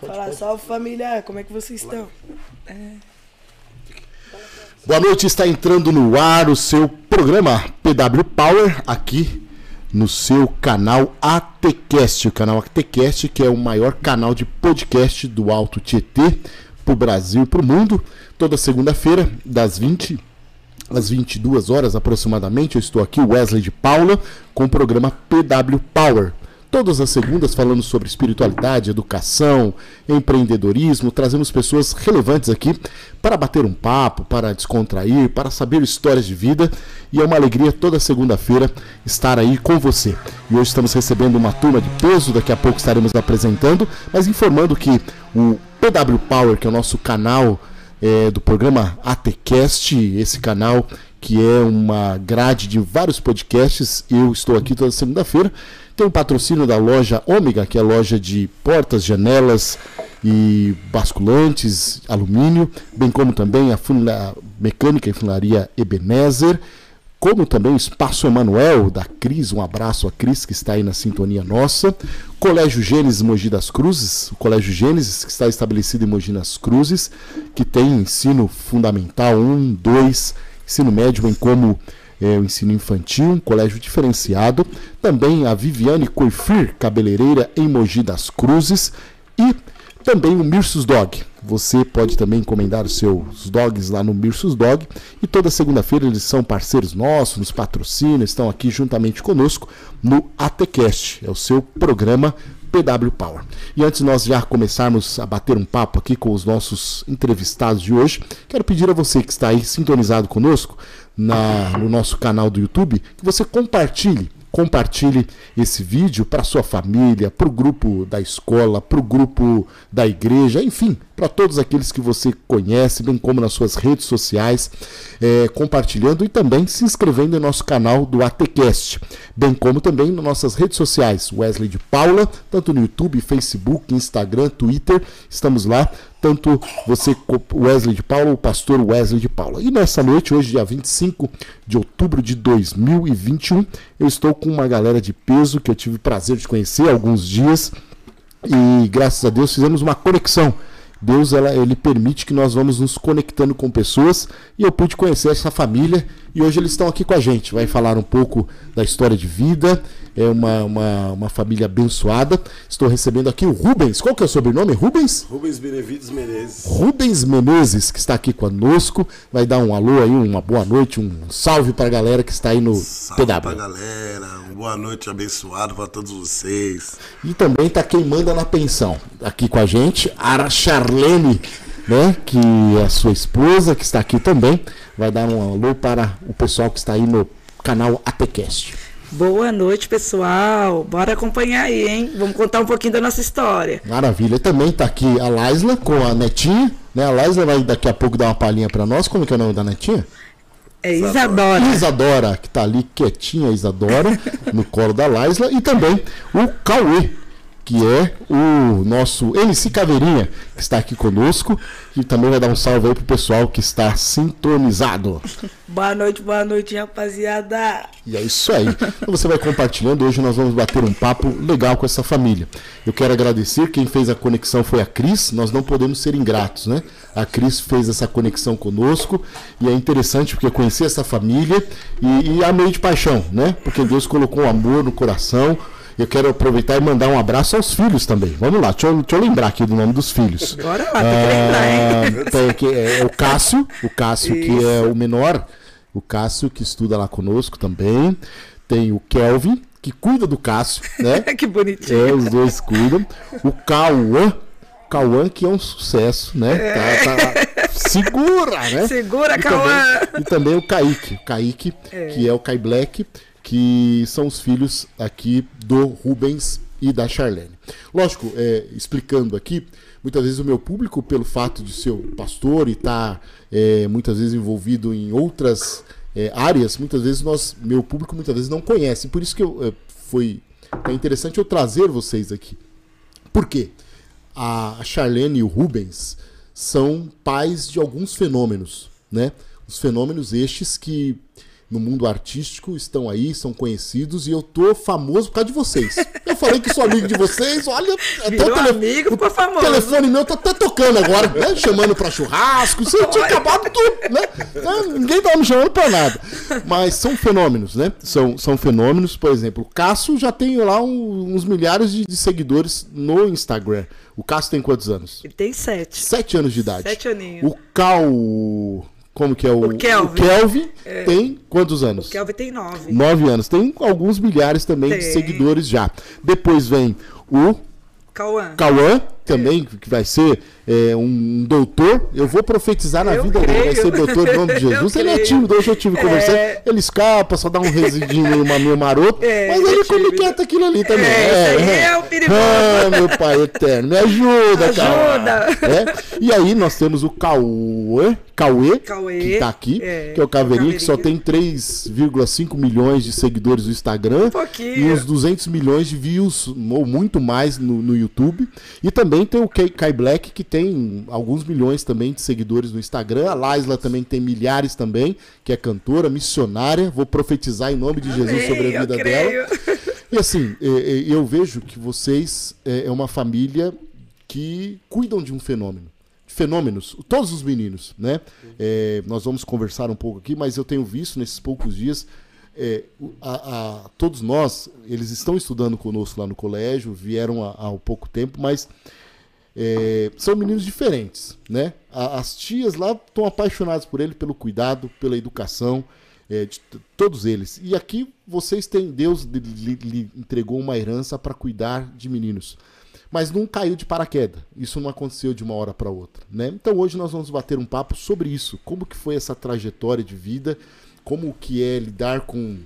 Fala, salve família, como é que vocês estão? É. Boa noite, está entrando no ar o seu programa PW Power aqui no seu canal ATCast, o canal ATCast que é o maior canal de podcast do Alto Tietê para o Brasil e para o mundo. Toda segunda-feira, das 20 às 22 horas aproximadamente, eu estou aqui, Wesley de Paula, com o programa PW Power Todas as segundas falando sobre espiritualidade, educação, empreendedorismo, trazemos pessoas relevantes aqui para bater um papo, para descontrair, para saber histórias de vida e é uma alegria toda segunda-feira estar aí com você. E hoje estamos recebendo uma turma de peso, daqui a pouco estaremos apresentando, mas informando que o PW Power, que é o nosso canal é, do programa ATCast, esse canal que é uma grade de vários podcasts, eu estou aqui toda segunda-feira tem o patrocínio da loja Ômega, que é loja de portas, janelas e basculantes, alumínio, bem como também a funila, mecânica e funilaria Ebenezer, como também o Espaço Emanuel da Cris, um abraço a Cris que está aí na sintonia nossa. Colégio Gênesis Mogi das Cruzes, o Colégio Gênesis que está estabelecido em Mogi das Cruzes, que tem ensino fundamental 1, 2, ensino médio, bem como é, o ensino infantil, um colégio diferenciado. Também a Viviane Coifir, cabeleireira em Mogi das Cruzes. E também o Mirsus Dog. Você pode também encomendar os seus dogs lá no Mirsus Dog. E toda segunda-feira eles são parceiros nossos, nos patrocinam, estão aqui juntamente conosco no ATCast. É o seu programa PW Power. E antes nós já começarmos a bater um papo aqui com os nossos entrevistados de hoje, quero pedir a você que está aí sintonizado conosco na, no nosso canal do YouTube que você compartilhe compartilhe esse vídeo para sua família, para o grupo da escola, para o grupo da igreja, enfim, para todos aqueles que você conhece, bem como nas suas redes sociais, é, compartilhando e também se inscrevendo em nosso canal do ATCast, bem como também nas nossas redes sociais, Wesley de Paula, tanto no YouTube, Facebook, Instagram, Twitter, estamos lá tanto você, Wesley de Paula, o pastor Wesley de Paula. E nessa noite, hoje, dia 25 de outubro de 2021, eu estou com uma galera de peso que eu tive o prazer de conhecer há alguns dias e graças a Deus fizemos uma conexão. Deus ela, ele permite que nós vamos nos conectando com pessoas e eu pude conhecer essa família e hoje eles estão aqui com a gente. Vai falar um pouco da história de vida, é uma, uma, uma família abençoada. Estou recebendo aqui o Rubens. Qual que é o sobrenome? Rubens? Rubens Benevides Menezes. Rubens Menezes, que está aqui conosco. Vai dar um alô aí, uma boa noite, um salve para a galera que está aí no salve PW. Para a galera, uma boa noite abençoado para todos vocês. E também está quem manda na pensão. Aqui com a gente, a Charlene, né, que é a sua esposa, que está aqui também. Vai dar um alô para o pessoal que está aí no canal ATCast. Boa noite, pessoal. Bora acompanhar aí, hein? Vamos contar um pouquinho da nossa história. Maravilha. E também está aqui a Laisla com a netinha. Né? A Laisla vai daqui a pouco dar uma palhinha para nós. Como que é o nome da netinha? É Isadora. Isadora, que está ali quietinha, Isadora, no colo da Laisla. E também o Cauê, que é o nosso MC Caveirinha, que está aqui conosco, e também vai dar um salve aí pro pessoal que está sintonizado. boa noite, boa noite, rapaziada. E é isso aí. Então você vai compartilhando, hoje nós vamos bater um papo legal com essa família. Eu quero agradecer, quem fez a conexão foi a Cris, nós não podemos ser ingratos, né? A Cris fez essa conexão conosco e é interessante porque eu conheci essa família e, e amei de paixão, né? Porque Deus colocou um amor no coração, eu quero aproveitar e mandar um abraço aos filhos também. Vamos lá, deixa eu, deixa eu lembrar aqui do nome dos filhos. Bora lá, tem que lembrar, hein? Ah, tem aqui, é, o Cássio, o Cássio que é o menor, o Cássio que estuda lá conosco também. Tem o Kelvin, que cuida do Cássio, né? que bonitinho. É, os dois cuidam. O Cauã, Cauã que é um sucesso, né? É. Tá, tá, segura, né? Segura, e Cauã! Também, e também o Kaique, o Kaique, é. que é o Kai Black, que são os filhos aqui do Rubens e da Charlene. Lógico, é, explicando aqui, muitas vezes o meu público, pelo fato de ser pastor e estar tá, é, muitas vezes envolvido em outras é, áreas, muitas vezes nós, meu público muitas vezes não conhece. Por isso que eu, é, foi é interessante eu trazer vocês aqui. Por quê? A Charlene e o Rubens são pais de alguns fenômenos, né? Os fenômenos estes que no mundo artístico estão aí, são conhecidos e eu tô famoso por causa de vocês. Eu falei que sou amigo de vocês, olha, até Virou o, tele- amigo, ficou o famoso. telefone meu tá até tocando agora, né? Chamando pra churrasco, isso tinha acabado tudo, né? Ah, Ninguém tava me chamando pra nada. Mas são fenômenos, né? São, são fenômenos, por exemplo, o Cássio já tem lá um- uns milhares de, de seguidores no Instagram. O Cássio tem quantos anos? Ele tem sete. Sete anos de idade. Sete aninhos. O Cal. Como que é o. O Kelvin. Kelvin tem quantos anos? O Kelvin tem nove. Nove anos. Tem alguns milhares também de Tem. seguidores já. Depois vem o Cauã. Cauã, também, que vai ser é, um doutor. Eu vou profetizar na Eu vida dele. Vai creio. ser doutor em nome de Jesus. Eu ele é creio. tímido, hoje eu tive conversando. É. Ele escapa, só dá um residinho meio, maroto. É, mas ele é come quieto aquilo ali também. É, aí é o perigoso. Ah, meu pai eterno, me ajuda. Ajuda. É? E aí nós temos o Cauê, Cauê, Cauê, que tá aqui, é, que é o Caveirinho, que só tem 3,5 milhões de seguidores no Instagram. pouquinho. E uns 200 milhões de views, ou muito mais, no, no YouTube. E também tem o Kai Black, que tem alguns milhões também de seguidores no Instagram. A Laisla também tem milhares também, que é cantora, missionária. Vou profetizar em nome de Jesus Amém, sobre a vida dela. E assim, é, é, eu vejo que vocês é, é uma família que cuidam de um fenômeno. De fenômenos, todos os meninos, né? É, nós vamos conversar um pouco aqui, mas eu tenho visto nesses poucos dias, é, a- a- todos nós, eles estão estudando conosco lá no colégio, vieram há, há pouco tempo, mas é, são meninos diferentes, né? As tias lá estão apaixonadas por ele, pelo cuidado, pela educação, é, de todos eles. E aqui vocês têm, Deus lhe- lhe entregou uma herança para cuidar de meninos. Mas não caiu de paraquedas. Isso não aconteceu de uma hora para outra, né? Então hoje nós vamos bater um papo sobre isso. Como que foi essa trajetória de vida? Como que é lidar com,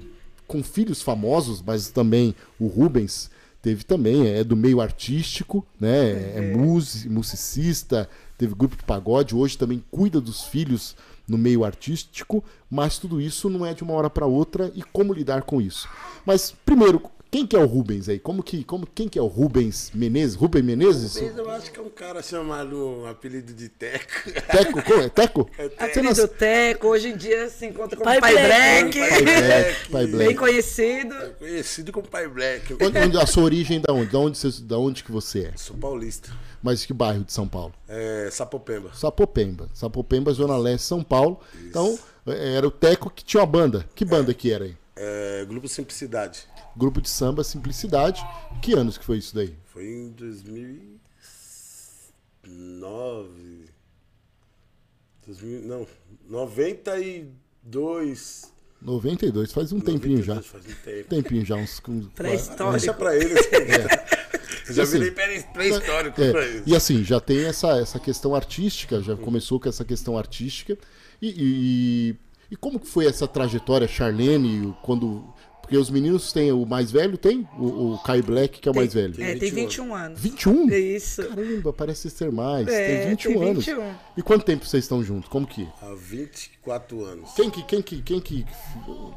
com filhos famosos, mas também o Rubens teve também, é do meio artístico, né? É, musi- musicista, teve grupo de pagode, hoje também cuida dos filhos no meio artístico, mas tudo isso não é de uma hora para outra e como lidar com isso. Mas primeiro, quem que é o Rubens aí? Como que, como quem que é o Rubens Menezes? Rubem Menezes? Mas eu acho que é um cara chamado, um apelido de Teco. Teco, como é? Teco? Aquele do Teco, hoje em dia se encontra como Pai Pai, Black. Black. Pai Black, Pai Bem Black. conhecido. Conhecido como Pai Black. Onde, onde- a sua origem da onde? Da onde, você, da onde que você é? Sou paulista. Mas que bairro de São Paulo? É, Sapopemba. Sapopemba. Sapopemba, Zona Leste, São Paulo. Então, eh, era o Teco que tinha uma banda. Que banda que era aí? É, Grupo Simplicidade. Grupo de samba Simplicidade. Que anos que foi isso daí? Foi em 2009. 2000, não, 92. 92, faz um tempinho já. 92, Faz um tempo. Tempinho já, uns. uns- Deixa Pré-histórico. pra eles. Já Assim, virei pré- pré-histórico É, pra eles. e assim, já tem essa, essa questão artística, já começou com essa questão artística. E, e, e como que foi essa trajetória, Charlene, quando. Porque os meninos têm o mais velho, tem? O, o Kai Black, que é o mais velho. É, tem 21 anos. 21? Isso. Caramba, parece ser mais. É, tem 21 tem anos. 21. E quanto tempo vocês estão juntos? Como que? Há 24 anos. Quem que, quem que, quem que,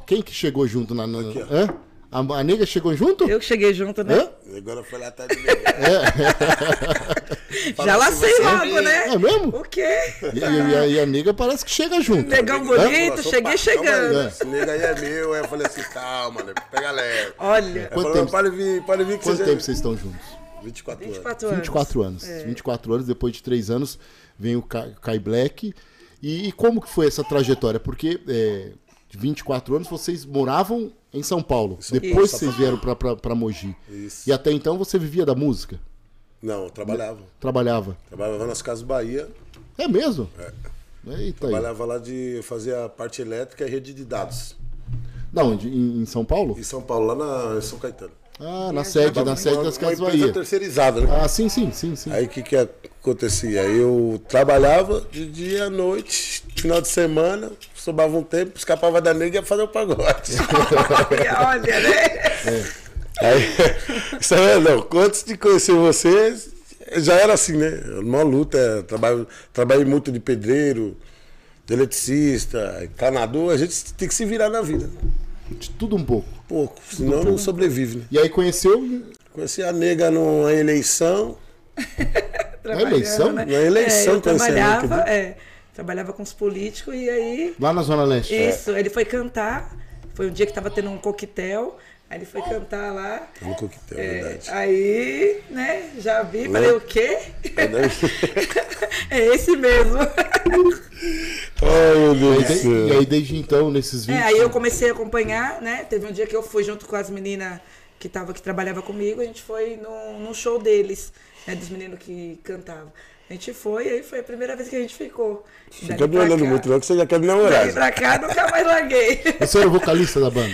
quem que chegou junto na. na Aqui, ó. hã? A, a nega chegou junto? Eu que cheguei junto, né? Hã? Agora foi lá atrás de negar. Já lacei você logo, né? É mesmo? O quê? E, e- e a, e a nega parece que chega junto. Negão Hã? bonito, cheguei chegando. Esse nego aí é meu. Aí eu falei assim, calma, né? Pega leve. Olha, Aí falou, tempo- pode vir, pode vir que Quanto você tempo vocês estão juntos? 24 anos. 24 anos. 24 anos. 24 anos, depois de 3 anos, vem o Kai, Kai Black. E, e como que foi essa trajetória? Porque é, de 24 anos vocês moravam em São Paulo. Depois Isso. vocês vieram pra, pra, pra Mogi. Isso. E até então você vivia da música? Não, eu trabalhava. Trabalhava. Trabalhava nas Casas Bahia. É mesmo? Eita aí. Trabalhava lá de fazer a parte elétrica e rede de dados. Da onde? Em, em São Paulo? Em São Paulo, lá na, São Caetano. Ah, na sede, na sede das uma Casas empresa Bahia. terceirizada, né? Ah, sim, sim, sim, sim. Aí o que, que acontecia? Eu trabalhava de dia à noite, final de semana, sobrava um tempo, escapava da nega e ia fazer o pagode. olha, né? Aí, isso aí, não, antes de conhecer vocês, já era assim, né? Uma luta, é, trabalho, trabalhei muito de pedreiro, de eletricista, canador, a gente tem que se virar na vida. De tudo um pouco. Pouco, senão não sobrevive, né? E aí conheceu Conheci a nega numa eleição, na eleição? né? Na eleição é, eu conheci a trabalhava, Nick, é, trabalhava com os políticos e aí. Lá na Zona Leste. Isso, ele foi cantar. Foi um dia que tava tendo um coquetel. Aí ele foi cantar lá. No coquetel, É, verdade. aí, né, já vi, Né? falei, o quê? Verdade. é esse mesmo. Ai, meu E Deus aí, de- céu. e aí desde então, nesses 20 É, aí eu comecei a acompanhar, né? Teve um dia que eu fui junto com as meninas que, tava, que trabalhava comigo, a gente foi no, no show deles, né? Dos meninos que cantavam. A gente foi, aí foi a primeira vez que a gente ficou. Fica Dali me olhando cá- muito, não, que você já quer me namorar. pra cá, nunca mais larguei. Você era o vocalista da banda?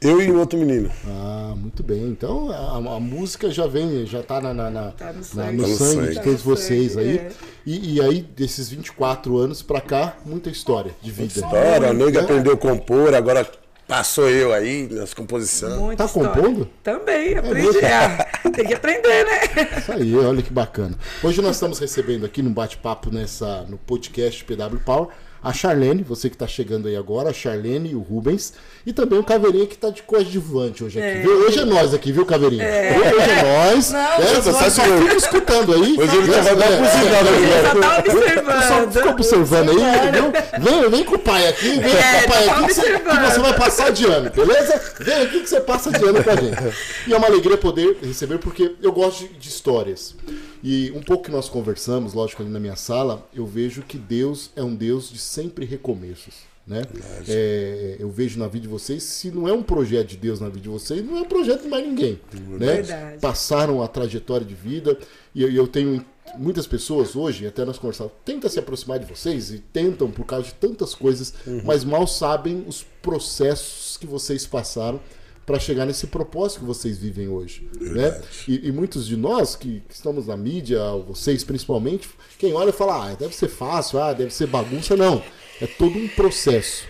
Eu e o outro menino. Ah, muito bem. Então a, a música já vem, já tá na, na, na- Tá no sangue. no Tá sangue de Tá todos no vocês sangue, aí. é. E, e aí, desses 24 anos pra cá, muita história de vida. História, a nega aprendeu a compor, agora passou eu aí nas composições. Muita Tá história. compondo? Também, aprendi. Ah, tem que aprender, né? Isso aí, olha que bacana. Hoje nós estamos recebendo aqui no bate-papo nessa no podcast PW Power a Charlene, você que está chegando aí agora, a Charlene e o Rubens, e também o Caveirinha que está de coadjuvante hoje aqui. É. viu? Hoje é nós aqui, viu, Caveirinha? Hoje é nós. Não, né? eu Você só só sei. fica escutando aí. Hoje ele né? já vai dar É, pro sinal é, só tava Só observando. fica observando aí, entendeu? Vem, vem com o pai aqui, vem É, com o pai tá aqui que você, que você vai passar de ano, beleza? Vem aqui que você passa de ano com a gente. E é uma alegria poder receber, porque eu gosto de histórias. E um pouco que nós conversamos, lógico, ali na minha sala, eu vejo que Deus é um Deus de sempre recomeços. Né? É, eu vejo na vida de vocês, se não é um projeto de Deus na vida de vocês, não é um projeto de mais ninguém. Né? Verdade. Passaram a trajetória de vida e eu, e eu tenho muitas pessoas hoje, até nós conversamos, tentam se aproximar de vocês e tentam por causa de tantas coisas, mas mal sabem os processos que vocês passaram para chegar nesse propósito que vocês vivem hoje. Né? E, e muitos de nós que, que estamos na mídia, vocês principalmente, quem olha fala, ah, deve ser fácil, ah, deve ser bagunça. Não, é todo um processo.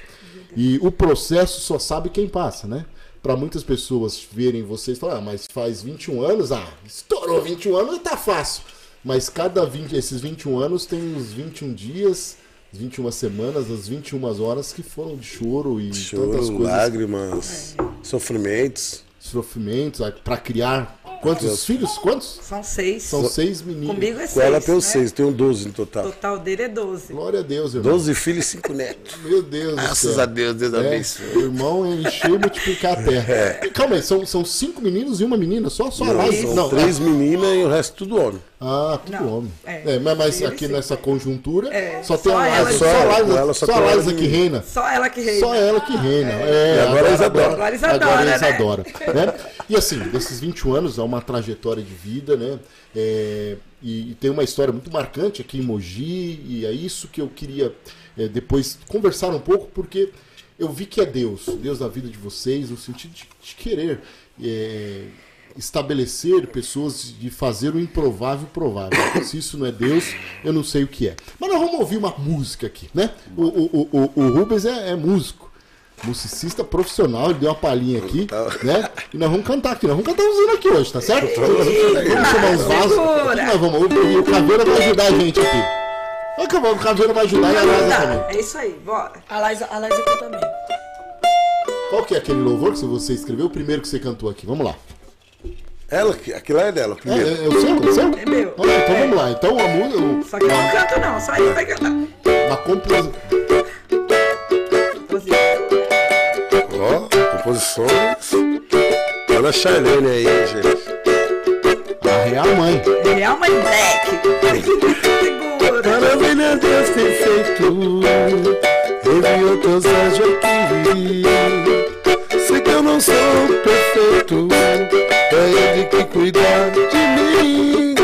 E o processo só sabe quem passa, né? Para muitas pessoas verem vocês e falar, ah, mas faz 21 anos, ah, estourou 21 anos, tá fácil. Mas cada 20, esses 21 anos tem os 21 dias, as 21 semanas, as 21 horas que foram de choro e tantas Choro, coisas, lágrimas, sofrimentos. sofrimentos, para criar quantos Deus. filhos? Quantos? São seis. São seis meninos. Comigo é seis. Com ela tem né? seis, tem um 12 no O total. total dele é 12. Glória a Deus, irmão. 12 filhos e 5 netos. Meu Deus Graças a Deus, Deus É, abençoe. o irmão é encher e multiplicar a terra. E calma aí, são, são cinco meninos e uma menina? Só, só a Não, Laís? são Não, três meninas e o resto tudo homem. Ah, tudo Não, homem. é. É, mas, Ele aqui sim. nessa conjuntura É, só tem só a ela que Só a reina. Laís, Ela só só a ela que reina. Só ela que reina. Só ela que reina. É, E agora a Isadora. Agora a Isadora, Agora a né? Né? E assim, desses 21 anos é uma trajetória de vida, né? É, e, e tem uma história muito marcante aqui em Mogi, e é isso que eu queria é, depois conversar um pouco, porque eu vi que é Deus, Deus na vida de vocês, no sentido de, de querer é, estabelecer pessoas, de fazer o improvável provável. Se isso não é Deus, eu não sei o que é. Mas nós vamos ouvir uma música aqui, né? O, o, o, o Rubens é, é músico musicista profissional, ele deu uma palhinha aqui, né? E nós vamos cantar aqui, nós vamos cantar usando aqui hoje, tá certo? Vamos chamar uns vasos. Aqui nós vamos, o, o Caveira vai ajudar a gente aqui. Olha que bom, o Caveira vai ajudar e a Laza também. É isso aí, bora. A Laís, a aqui também. Qual que é aquele louvor que você escreveu? O primeiro que você cantou aqui, vamos lá. Ela, que- aquilo lá é dela, É, primeiro. é, é o seu? É o seu? É meu. Ah, então vamos lá. Então a música, Só que eu não canto não, só ele vai cantar. uma composição. Ó, composições. Olha a Charlene aí, gente. A real mãe. Real Mãe Black. Segura. Maravilha Deus tem feito Enviou teus anjos aqui Sei que eu não sou perfeito É ele que cuida de mim.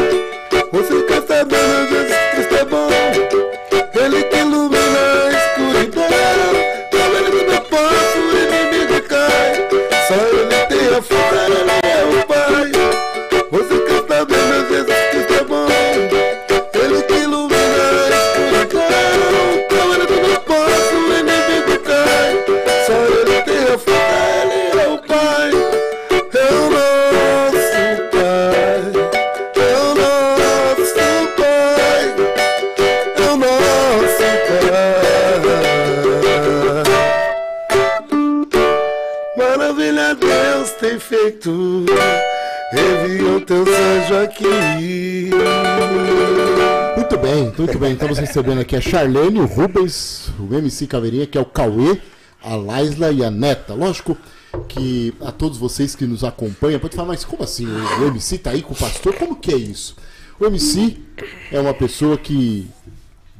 Você quer saber, meu Jesus Cristo é bom. Ele que ilumina a escuridão. Com ele tudo eu posso, o cai. Só ele tem a força, ele Teus anjos aqui Muito Muito bem, muito bem. Estamos recebendo aqui a Charlene, o Rubens, o MC Caveirinha, que é o Cauê, a Laisla e a Neta. Lógico que a todos vocês que nos acompanham, pode falar, mas como assim? O MC tá aí com o pastor? Como que é isso? O MC é uma pessoa que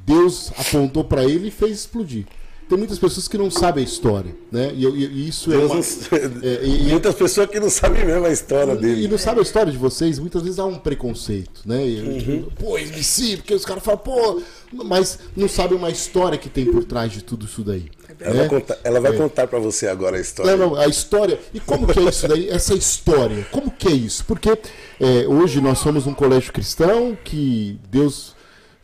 Deus apontou para ele e fez explodir. Tem muitas pessoas que não sabem a história, né? E, e- e isso é, Deus uma, não- é, e- e- Muitas pessoas que não sabem mesmo a história e dele. não sabe a história de vocês, muitas vezes há um preconceito, né? E, Uhum. tipo, Pô, MC, porque os caras falam, pô, mas não sabem uma história que tem por trás de tudo isso daí. Ela né? vai contar, ela vai contar pra você agora a história. Não, não, a história. E como que é isso daí? Essa história. Como que é isso? Porque é, hoje nós somos um colégio cristão que Deus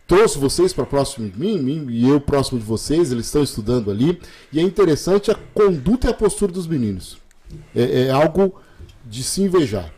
trouxe vocês para próximo de mim, mim e eu próximo de vocês, eles estão estudando ali. E é interessante a conduta e a postura dos meninos. É, é algo de se invejar.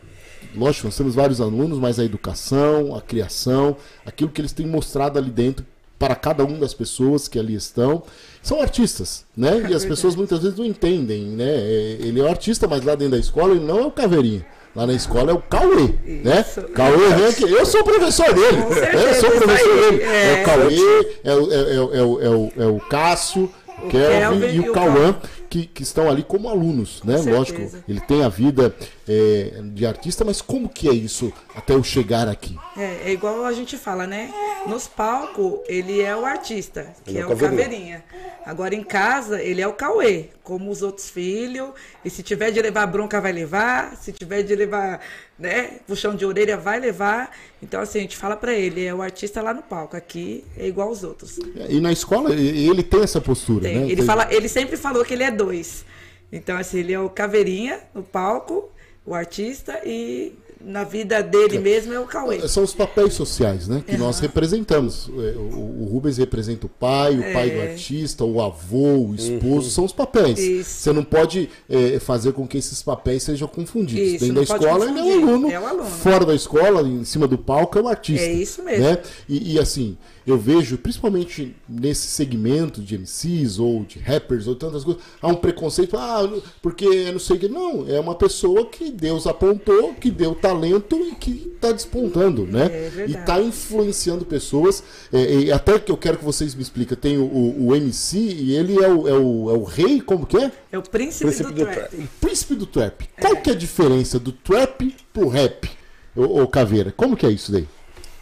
Lógico, nós temos vários alunos, mas a educação, a criação, aquilo que eles têm mostrado ali dentro para cada uma das pessoas que ali estão, são artistas, né? E as pessoas muitas vezes não entendem, né? É, Ele é o artista, mas lá dentro da escola ele não é o caveirinha. Lá na escola é o Cauê, né? Isso. Cauê vem aqui. Eu sou o professor dele. Né? Eu sou professor dele. É, É. o Cauê, é o, é, o- é o, é o, é o Cássio, Kelvin Kelvin e o Cauã, que, que estão ali como alunos, né? Com Lógico, ele tem a vida é, de artista, mas como que é isso até eu chegar aqui? É, é igual a gente fala, né? Nos palcos, ele é o artista, que é é o caveirinha. caveirinha. Agora em casa, ele é o Cauê, como os outros filhos. E se tiver de levar bronca, vai levar. Se tiver de levar, né, puxão de orelha, vai levar. Então, assim, a gente fala pra ele, é o artista lá no palco. Aqui é igual aos outros. E na escola ele tem essa postura, Tem. né? Ele, fala, ele sempre falou que ele é dois. Então, assim, ele é o caveirinha no palco, o artista, e na vida dele mesmo é o Cauê. São os papéis sociais, né? Que nós representamos. É, O, o Rubens representa o pai, o pai do artista, o avô, o esposo, são os papéis. Isso. Você não pode é, fazer com que esses papéis sejam confundidos. Isso, Dentro da escola ele é o confundir, aluno, é o aluno. fora da escola, em cima do palco, é o artista. É isso mesmo. Né? E, e, assim, eu vejo, principalmente nesse segmento de MCs ou de rappers ou tantas coisas, há um preconceito, ah, porque eu não sei o que. Não, é uma pessoa que Deus apontou, que deu talento e que está despontando, né? É verdade. e está influenciando pessoas. É, e até que eu quero que vocês me expliquem, tem o, o, o MC e ele é o, é, o, é o rei, como que é? É o príncipe, Príncipe do, do trap. trap. O príncipe do trap. Qual que é a diferença do trap pro rap, ô, ô Caveira? Como que é isso daí?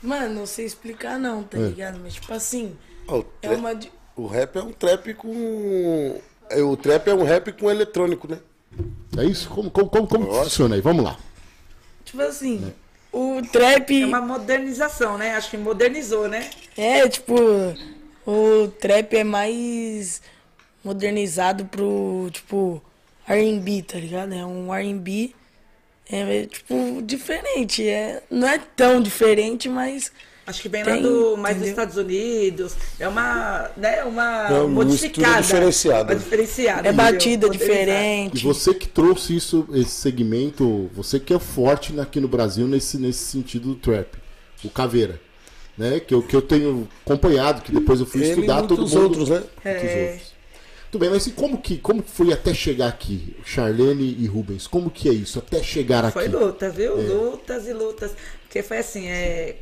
Mano, não sei explicar não, tá ligado? Mas tipo assim, é uma. o rap é um trap com. é, O trap é um rap com eletrônico, né? É isso? Como, como, como, como funciona aí? Vamos lá. Tipo assim, o trap. É uma modernização, né? Acho que modernizou, né? É, tipo, o trap é mais modernizado pro, tipo, R&B, tá ligado? É um R&B, é, é, tipo, diferente. É, não é tão diferente, mas Acho que vem lá Tem, do, mais dos entendeu? Estados Unidos. É uma, né, uma É uma modificada. diferenciada. Uma diferenciada. é batida Modernizada. E diferente. você que trouxe isso, esse segmento, você que é forte aqui no Brasil nesse, nesse sentido do trap, o Caveira, né? Que eu, que eu tenho acompanhado, que depois eu fui Ele estudar todo mundo. outros, né? Muitos É. outros. Tudo bem, mas e como que, como foi até chegar aqui, Charlene e Rubens? Como que é isso, até chegar Foi aqui? luta, viu? Lutas e lutas. Porque foi assim, é...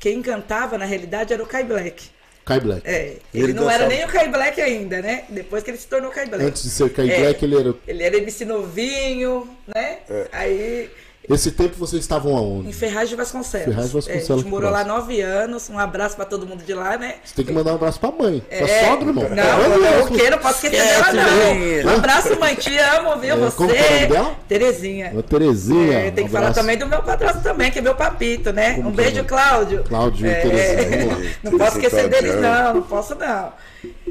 quem cantava, na realidade, era o Kai Black. Kai Black. É, ele, Ele não era dançava. nem o Kai Black ainda, né? Depois que ele se tornou Kai Black. Antes de ser Kai É. Black, ele era. Ele era MC novinho, né? É. Aí, Esse tempo vocês estavam aonde? em Ferraz de Vasconcelos. Ferraz de Vasconcelos, É, a gente morou lá nove anos. Um abraço pra todo mundo de lá, né? Você tem que mandar um abraço pra mãe. Pra É, sogra, irmão. Não, não, o quê? Não posso esquecer dela, não. Um abraço, mãe. Te amo, viu? É, Você. como que é o nome dela? Terezinha. Ô, Terezinha. É, tem um que falar também do meu padrasto também, que é meu papito, né? Como um é beijo? Cláudio. Cláudio e É, Terezinha, lá. Não posso esquecer deles, não. Não posso, não.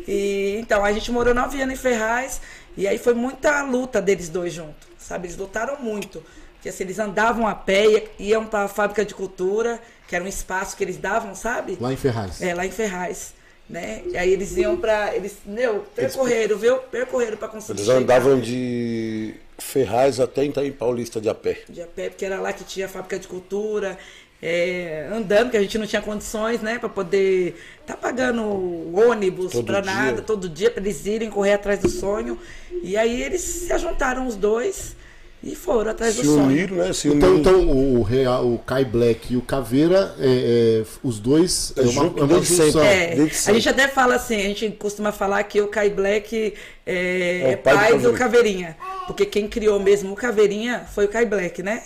E, então, a gente morou nove anos em Ferraz. E aí foi muita luta deles dois juntos, sabe? Eles lutaram muito. Porque assim, eles andavam a pé, ia- iam pra fábrica de cultura, que era um espaço que eles davam, sabe? Lá em Ferraz. É, lá em Ferraz. Né? E aí eles iam pra. Eles, meu, percorreram, viu? Percorreram pra conseguir. Eles chegar andavam de Ferraz até Itaim Paulista de a pé. de a pé, porque era lá que tinha a fábrica de cultura, é, andando, que a gente não tinha condições, né, para poder tá pagando ônibus Todo para dia. nada, todo dia para eles irem correr atrás do sonho. E aí eles se juntaram os dois E foram atrás Se do sonho. uniram, né? Se Então, uniram. então o, Real, o Kai Black e o Caveira, é, é, os dois é, uma, é uma junção. É, a gente até fala assim, a gente costuma falar que o Kai Black é, É o é pai do pai do. Caveirinha. Porque quem criou mesmo o Caveirinha foi o Kai Black, né?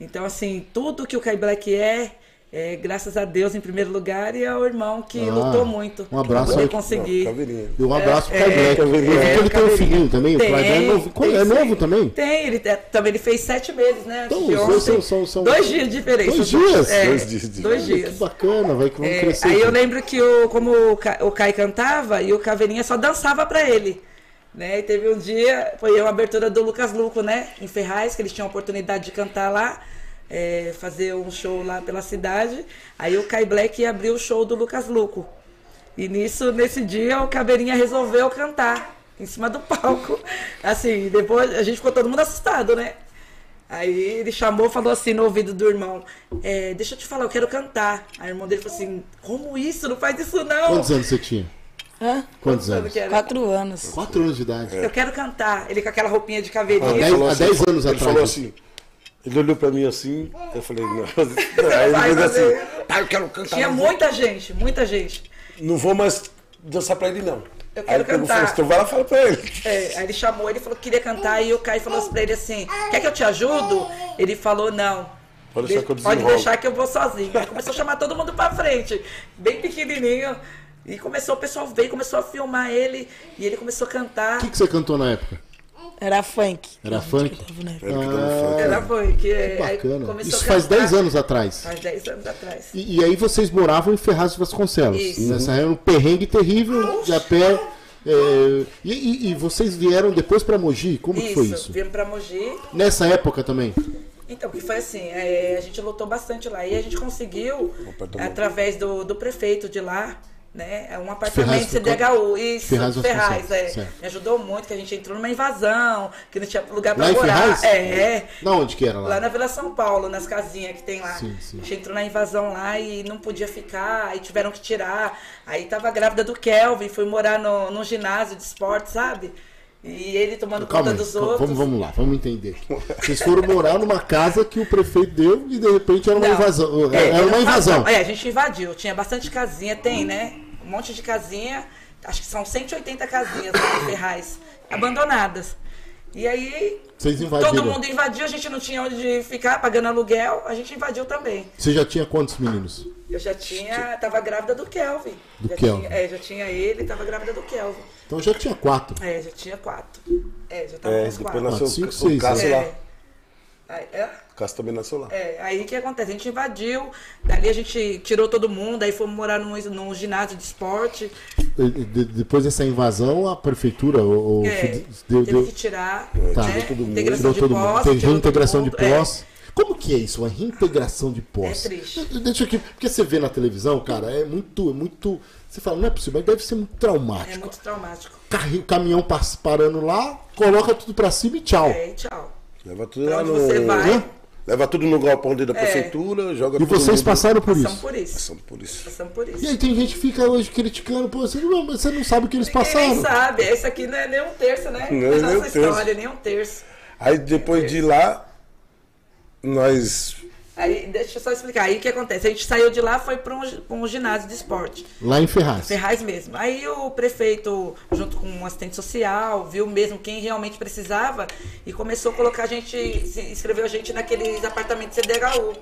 Então, assim, tudo que o Kai Black é, é graças a Deus em primeiro lugar e ao irmão que Ah, lutou muito um abraço pra poder aí. conseguir. E um abraço pro Kai É, Black. É, ele tem um filhinho também, o Tem, Clive é novo. tem É novo também? Tem, ele é- também ele fez sete meses, né? Então, os dois são- são- são- Dois dias de diferença. Dois dias? É, Dois dias de Dois dias. Que bacana, vai que vamos É, crescer. aí eu lembro que o, como o, Ca- o Kai cantava e o Caveirinha só dançava pra ele. Né? E teve um dia, foi uma abertura do Lucas Luco, né? Em Ferraz, que eles tinham a oportunidade de cantar lá, é, fazer um show lá pela cidade. Aí o Kai Black abriu o show do Lucas Luco. E nisso, nesse dia, o Caveirinha resolveu cantar em cima do palco. Assim, depois a gente ficou todo mundo assustado, né? Aí ele chamou, falou assim no ouvido do irmão: é, Deixa eu te falar, eu quero cantar. Aí o irmão dele falou assim: Como isso? Não faz isso não. Quantos anos você tinha? Hã? Quantos Quando anos? era? Quatro anos. Quatro anos de idade. Eu quero cantar. Ele com aquela roupinha de Há caveirinha. dez- falou há 10 anos ele atrás falou isso. assim. Ele olhou pra mim assim, eu falei, não. Aí ele fez assim, pai, eu quero cantar. Tinha muita gente, muita gente. Não vou mais dançar pra ele, não. Eu Aí quero ele pegou e cantar. falou assim, então vai lá e fala pra ele. É, aí ele chamou, ele falou que queria cantar e o Caio falou assim pra ele assim: Quer que eu te ajudo? Ele falou: Não. Pode deixar que eu Pode desenrolo. deixar que eu vou sozinho. Aí começou a chamar todo mundo pra frente, bem pequenininho. E começou, o pessoal veio, começou a filmar ele e ele começou a cantar. O que, que você cantou na época? Era funk. Era funk? que tava falando. Era que, é, Bacana. começou Isso faz cantar. 10 anos atrás. Faz 10 anos atrás. E, e aí vocês moravam em Ferraz de Vasconcelos. Isso. Nessa era um perrengue terrível de a pé. é, e, e- vocês vieram depois pra Mogi? Como que foi isso? viemos pra Mogi. Nessa época também? Então, que foi assim, é, a gente lutou bastante lá e a gente conseguiu, apartamento. através do, do prefeito de lá, né, um apartamento Ferraz, CDHU, isso, Ferraz Ferraz, é, certo. me ajudou muito, que a gente entrou numa invasão, que não tinha lugar pra Lá morar. Ferraz? É, Na onde que era lá? Lá na Vila São Paulo, nas casinhas que tem lá. Sim, sim. A gente entrou na invasão lá e não podia ficar, aí tiveram que tirar. Aí tava grávida do Kelvin, foi morar no, no ginásio de esporte, sabe? E ele tomando Calma conta aí, dos calma, outros. vamos, vamos lá, vamos entender. Vocês foram morar numa casa que o prefeito deu e de repente era uma Não. invasão. É, Era uma invasão. É, a gente invadiu. Tinha bastante casinha, tem, né? Um monte de casinha. Acho que são 180 casinhas lá em Ferraz, abandonadas. E aí, todo mundo invadiu, a gente não tinha onde ficar pagando aluguel, a gente invadiu também. Você já tinha quantos meninos? Eu já tinha, tava grávida do Kelvin. Do já Kelvin. Tinha, é, já tinha ele, tava grávida do Kelvin. Então já tinha quatro. É, já tinha quatro. É, já tava É, com os depois quatro. nasceu Cinco, o, seis, o Cássio é. lá. Aí, é, O Cássio também nasceu lá. É, aí o que acontece? A gente invadiu, dali a gente tirou todo mundo, aí fomos morar num, num ginásio de esporte. E- de- depois dessa invasão, a prefeitura ou, ou É, deu, teve deu- que tirar, Tá. né? Tirou todo mundo. Integração tirou de todo mundo. posse, Tem reintegração de mundo, é. posse. Como que é isso, uma reintegração de posse? É triste. De- Deixa aqui, porque você vê na televisão, cara, é muito, é muito. Você fala, não é possível, mas deve ser muito É traumático. muito traumático. Carri- caminhão parando lá, coloca tudo pra cima e tchau. É, e tchau. Leva tudo Pra lá onde no. você vai, Hã? Leva tudo no galpão dentro da É. prefeitura, joga E tudo vocês no- passaram por isso. por isso. Passamos por isso. Passamos por isso. E aí tem gente que fica hoje criticando, pô, você não, você não sabe o que eles Ninguém passaram. nem sabe, esse aqui não é nem um terço, né? Não é nem nossa um terço. história, nem um terço. Aí depois de lá, nós. Aí, deixa eu só explicar. Aí o que acontece? A gente saiu de lá, foi para um, um ginásio de esporte. Lá em Ferraz. Ferraz mesmo. Aí o prefeito, junto com um assistente social, viu mesmo quem realmente precisava e começou a colocar a gente, inscreveu a gente naqueles apartamentos CDHU.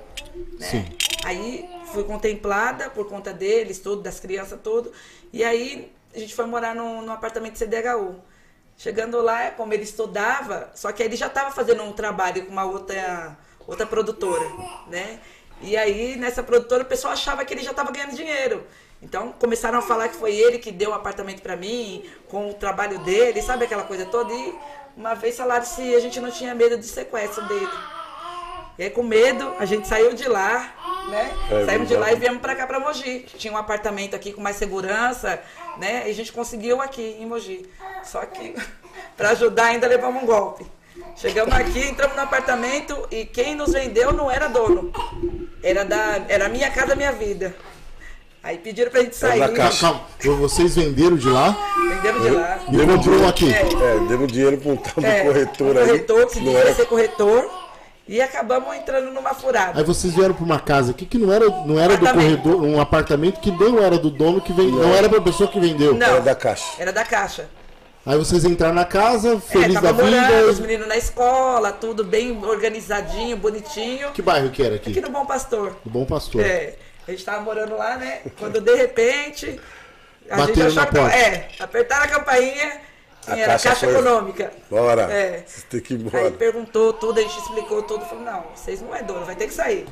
Né? Sim. Aí fui contemplada por conta deles, tudo, das crianças, tudo. E aí a gente foi morar no, no apartamento CDHU. Chegando lá, como ele estudava, só que ele já estava fazendo um trabalho com uma outra, outra produtora, né? E aí, nessa produtora, o pessoal achava que ele já estava ganhando dinheiro. Então, começaram a falar que foi ele que deu o apartamento para mim, com o trabalho dele, sabe aquela coisa toda? E uma vez falaram se a gente não tinha medo de sequestro dele. E aí, com medo, a gente saiu de lá, né? É, Saímos de lá e viemos pra cá, pra Mogi. Tinha um apartamento aqui com mais segurança, né? E a gente conseguiu aqui em Mogi. Só que, pra ajudar, ainda levamos um golpe. Chegamos aqui, entramos no apartamento e quem nos vendeu não era dono. Era da era minha casa, minha vida. Aí pediram pra gente sair. da caixa. Calma, vocês venderam de lá Venderam de lá. e comprou aqui. É, demos dinheiro pra um tal do É, corretor aí. corretor que não devia era ser corretor. E acabamos entrando numa furada. Aí vocês vieram pra uma casa aqui que não era, não era do corredor, um apartamento que não era do dono que vendeu, não era pra pessoa que vendeu. Não. Era da caixa. Era da caixa. Aí vocês entraram na casa, É, feliz tava da morando, os vida. meninos na escola, tudo bem organizadinho, bonitinho. Que bairro que era aqui? Aqui no Bom Pastor. Do Bom Pastor. É, a gente tava morando lá, né? Quando de repente. A Bateram gente na que. porta. É, apertaram a campainha. A e era caixa caixa foi- econômica. Bora. É. Vocês têm que ir Aí embora. perguntou tudo, a gente explicou tudo. Falou, não, vocês não é dono, vai ter que sair.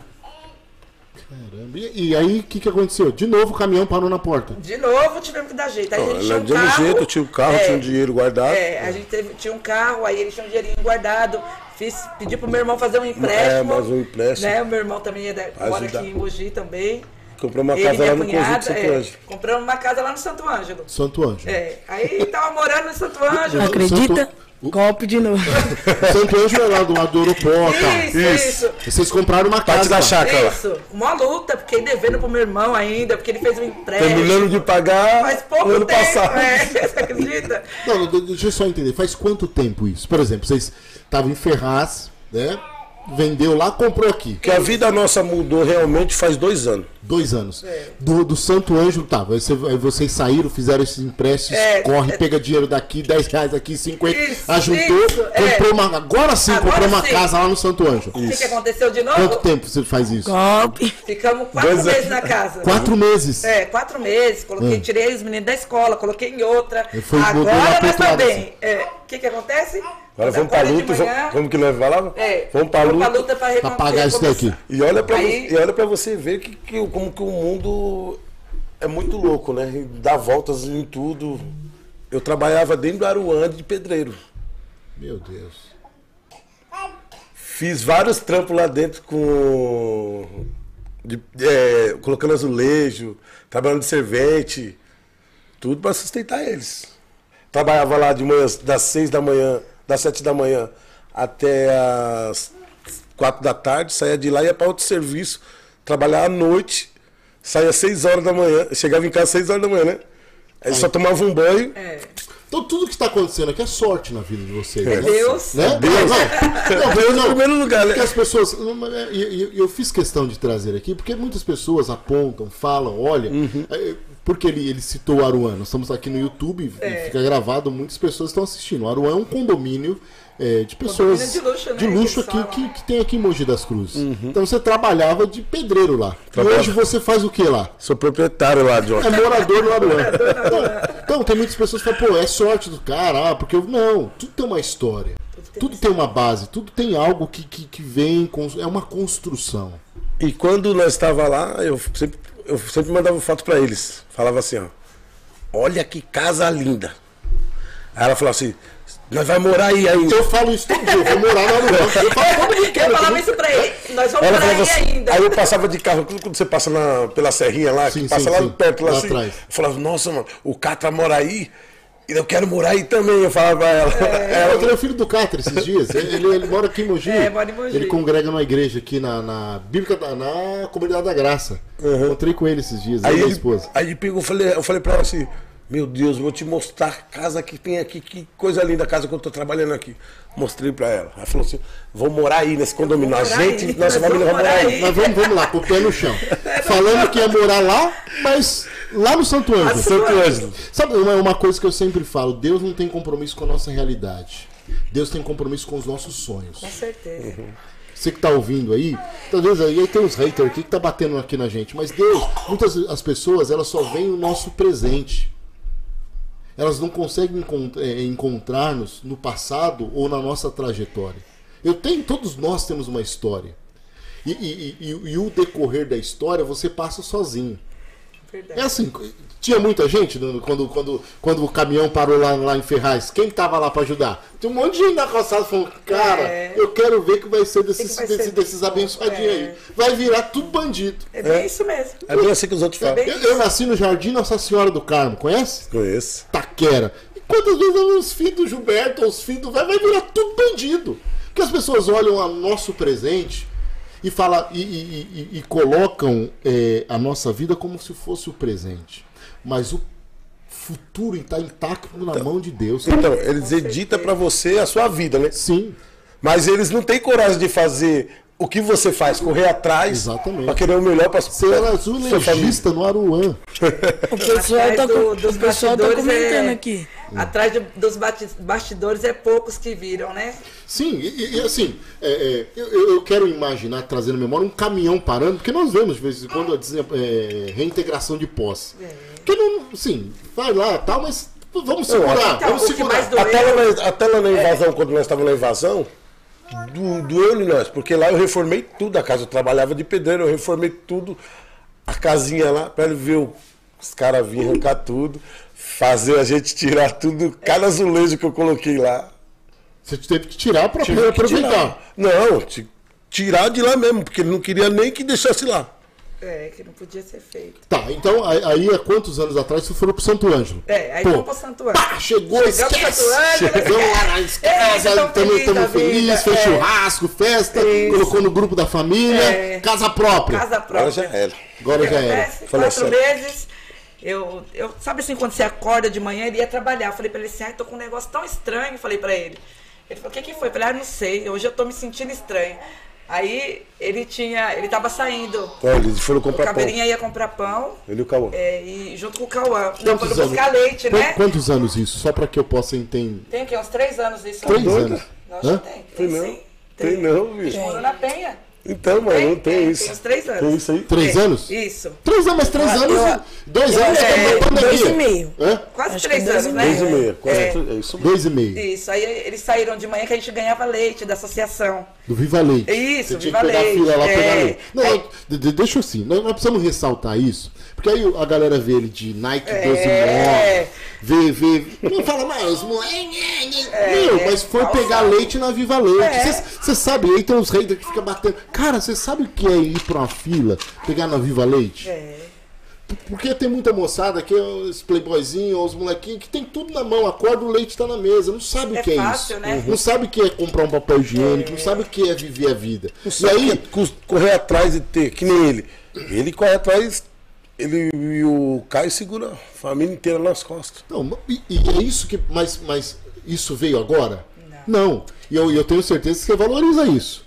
Caramba. E, e aí, o que, que aconteceu? De novo o caminhão parou na porta. De novo tivemos que dar jeito. Aí gente tinha um de um carro. jeito, tinha o carro, é, tinha um dinheiro guardado. É, a gente teve, tinha um carro, aí eles tinham um dinheirinho guardado. Fiz, pedi pro meu irmão fazer um empréstimo. É, mais um empréstimo. Né? O meu irmão também é da, mora Ajudar. aqui em Mogi também. Comprou uma Ele casa lá no Conjunto Santo é, Anjo. compramos uma casa lá no Santo Ângelo. Santo Anjo. É, aí tava morando no Santo Ângelo. Acredita? Santo- Golpe de novo. Santo Anjo é lá do lado do Europota. Isso, isso. Vocês compraram uma Parte casa. da lá. chácara. Isso, uma luta, fiquei devendo pro meu irmão ainda, porque ele fez um empréstimo. Terminando de pagar Faz pouco o ano tempo, passado. é, você acredita? Não, de- deixa eu só entender. Faz quanto tempo isso? Por exemplo, vocês estavam em Ferraz, né? Vendeu lá, comprou aqui. Que a vida nossa mudou realmente faz dois anos. Dois anos. É. Do, do Santo Anjo, tá. Você, vocês saíram, fizeram esses empréstimos, É, corre, é. pega dinheiro daqui, 10 reais aqui, 50. Isso, ajuntou, isso, é. comprou uma. Agora sim, Agora comprou uma sim. casa lá no Santo Anjo. O que, que aconteceu de novo? Quanto tempo você faz isso? Golpe. Ficamos quatro Dois meses na casa. Quatro meses. É, quatro meses. Coloquei, Hum. tirei os meninos da escola, coloquei em outra. Agora nós lado, estamos assim. bem. É, O que que acontece? Agora vamos de luta. manhã, vamos- Como que nós falava? É, Vamos pra luta. luta recon- pagar isso daqui. E olha pra, Aí- e você ver que, que como que o mundo é muito louco, né? Dá voltas em tudo. Eu trabalhava dentro do Aruanda de pedreiro. Meu Deus. Fiz vários trampos lá dentro com. de- é, colocando azulejo, trabalhando de servente. Tudo para sustentar eles. Trabalhava lá de manhã, das seis da manhã, das sete da manhã até as quatro da tarde, saía de lá e ia para outro serviço, trabalhar à noite, saía às seis horas da manhã, chegava em casa às seis horas da manhã, né? Aí só tomava um banho. É. Então tudo que está acontecendo aqui é sorte na vida de vocês. É né? Deus. Né? Deus. Não, não, Deus não. em primeiro lugar, né? Porque as pessoas. E e- e eu fiz questão de trazer aqui, porque muitas pessoas apontam, falam, olha. Uhum. Porque ele, ele citou o Aruan. Nós estamos aqui no YouTube, É. fica gravado, muitas pessoas estão assistindo. O Aruan é um condomínio é, de pessoas. Condomínio de luxo, né, de luxo aqui, falam. que, que tem aqui em Mogi das Cruzes. Uhum. Então você trabalhava de pedreiro lá. E Trabalhava. hoje você faz o que lá? Sou proprietário lá, John. É morador no Aruan. Então, então, tem muitas pessoas que falam, pô, é sorte do cara, ah, porque eu. Não, tudo tem uma história. Tudo tem uma base, tudo tem algo que, que, que vem, é uma construção. E quando nós estava lá, eu sempre, eu sempre mandava foto para eles. Falava assim, ó. Olha que casa linda. Aí ela falou assim, nós vai morar aí ainda. Eu falo isso todo dia, eu vou morar no Aruan. Eu falo todo dia, Eu falava isso pra ele. Nós vamos Ela falava aí assim, ainda. aí eu passava de carro, quando você passa na, pela serrinha lá, Sim, que passa sim, lá sim. perto, lá, Lá assim, atrás. eu falava, nossa, mano, o Catra mora aí, eu quero morar aí também, eu falava pra ela. É, Ela- eu tenho o filho do Catra esses dias. Ele, ele mora aqui em Mogi. É, mora em Mogi. Ele congrega numa igreja aqui na, na Bíblica, da- na Comunidade da Graça. Encontrei com ele esses dias, Aí ele e a ele, esposa. aí ele pegou, eu falei, eu falei pra ela assim, meu Deus, vou te mostrar a casa que tem aqui, que coisa linda a casa que eu tô trabalhando aqui. Mostrei pra ela. Ela falou assim, vou morar aí nesse condomínio. A gente, aí, nossa família vai vamos morar morar aí. aí. Mas vamos, vamos lá, com o pé no chão. Falando que ia morar lá, mas lá no Santo Ângelo. Santo Ângelo. Sabe uma, uma coisa que eu sempre falo? Deus não tem compromisso com a nossa realidade. Deus tem compromisso com os nossos sonhos. Com certeza. Você que tá ouvindo aí, talvez aí, aí tem uns haters aqui que tá batendo aqui na gente, mas Deus, muitas as pessoas, elas só veem o nosso presente. Elas não conseguem encont- eh, encontrar-nos no passado ou na nossa trajetória. Eu tenho, todos nós temos uma história. E, e- e- e o decorrer da história você passa sozinho. Verdade. É assim, tinha muita gente quando, quando, quando o caminhão parou lá, lá em Ferraz. Quem tava lá pra ajudar? Tinha um monte de gente na calçada falando, cara, É. eu quero ver que vai ser desses, vai desses, ser desses abençoadinhos É. aí. Vai virar tudo bandido. É bem isso mesmo. É bem assim que os outros falam. bem- Eu, eu nasci no Jardim Nossa Senhora do Carmo, conhece? Conheço. Taquera. E quantas vezes os filhos do Gilberto, os filhos do vai, vai virar tudo bandido. Porque as pessoas olham o nosso presente e fala e, e- e- e colocam é, a nossa vida como se fosse o presente. Mas o futuro está intacto na mão de Deus. Então, eles editam pra você a sua vida, né? Sim, Mas eles não têm coragem de fazer o que você faz, correr atrás Exatamente. pra querer o melhor pra você era azulejista no Aruan. O pessoal Atrás tá, do- tá comentando é- aqui. Atrás de- dos bastidores é poucos que viram, né? Sim, e, e, assim, é, é, eu, eu- quero imaginar, trazendo memória, um caminhão parando, porque nós vemos de vez em quando a é, reintegração de posse. Que não, sim, vai lá tal, mas vamos segurar, Então, vamos segurar. doeu- Até lá, na, na invasão, quando nós estávamos na invasão, do, doeu em nós, porque lá eu reformei tudo a casa. Eu trabalhava de pedreiro, eu reformei tudo, a casinha lá, pra ele ver o- os caras virem arrancar tudo, fazer a gente tirar tudo, cada azulejo que eu coloquei lá. Você teve que tirar para aproveitar. tirar. Não, ti- tirar de lá mesmo, porque ele não queria nem que deixasse lá. É, que não podia ser feito. Tá, então aí, há quantos anos atrás você foi pro Santo Ângelo? É, aí vamos pro Santo Ângelo. Pá, chegou, Chegamos esquece! Santo Ângelo, Chegamos lá casa, tão estamos felizes fez é. churrasco, festa, Isso. colocou no grupo da família, É. casa própria. Casa Agora própria. já era. Agora já era. Quatro meses. Eu, eu, sabe assim, quando você acorda de manhã, ele ia trabalhar. Eu falei pra ele assim, ai, tô com um negócio tão estranho. Falei pra ele. Ele falou, o que que foi? Eu falei, ah, não sei, hoje eu tô me sentindo estranho. Aí ele tinha, ele tava saindo. Então, eles foram O comprar pão. Caveirinha ia comprar pão. Ele e o Cauã. é, e junto com o Cauã. Não, foram buscar leite, Quan- né? Quantos anos isso? Só para que eu possa entender. Tem o quê? Uns três anos isso. Três né? anos. Nossa, Hã? tem. Tem Tem, não. sim. Tem não, bicho. Morou na Penha. Então, mano, Tem, não tem, tem, isso. tem uns três anos. Tem isso aí? Três É, anos? Isso. Três anos, mas três anos. eu- dois eu- anos é, é, pandemia. dois e meio. Hã? Quase Acho três que dois anos, né? Dois e meio. quase- É. É isso mesmo. Dois e meio. Isso, aí eles saíram de manhã que a gente ganhava leite da associação. Do Viva Leite. Isso, Você tinha Viva que pegar a Leite, fila lá é. pegar leite. Não, de- deixa assim, nós, nós precisamos ressaltar isso. Porque aí a galera vê ele de Nike 12 É. moda, vê, vê. Não fala, mas os moleques. Meu, mas foi pegar leite na Viva Leite. É. Você sabe, aí tem uns haters que ficam batendo. Cara, você sabe o que é ir pra uma fila, pegar na Viva Leite? É. Porque tem muita moçada que é os playboyzinhos, os molequinhos, que tem tudo na mão, acorda o leite tá na mesa, não sabe É o que é fácil, isso. né? Não sabe o que é comprar um papel higiênico, não sabe o que é viver a vida. Não E sabe aí, que é correr atrás e ter, que nem ele. Ele corre atrás, ele e o Caio segura a família inteira nas costas. Não, e, e é isso que. Mas, mas isso veio agora? Não. E eu, eu tenho certeza que você valoriza isso.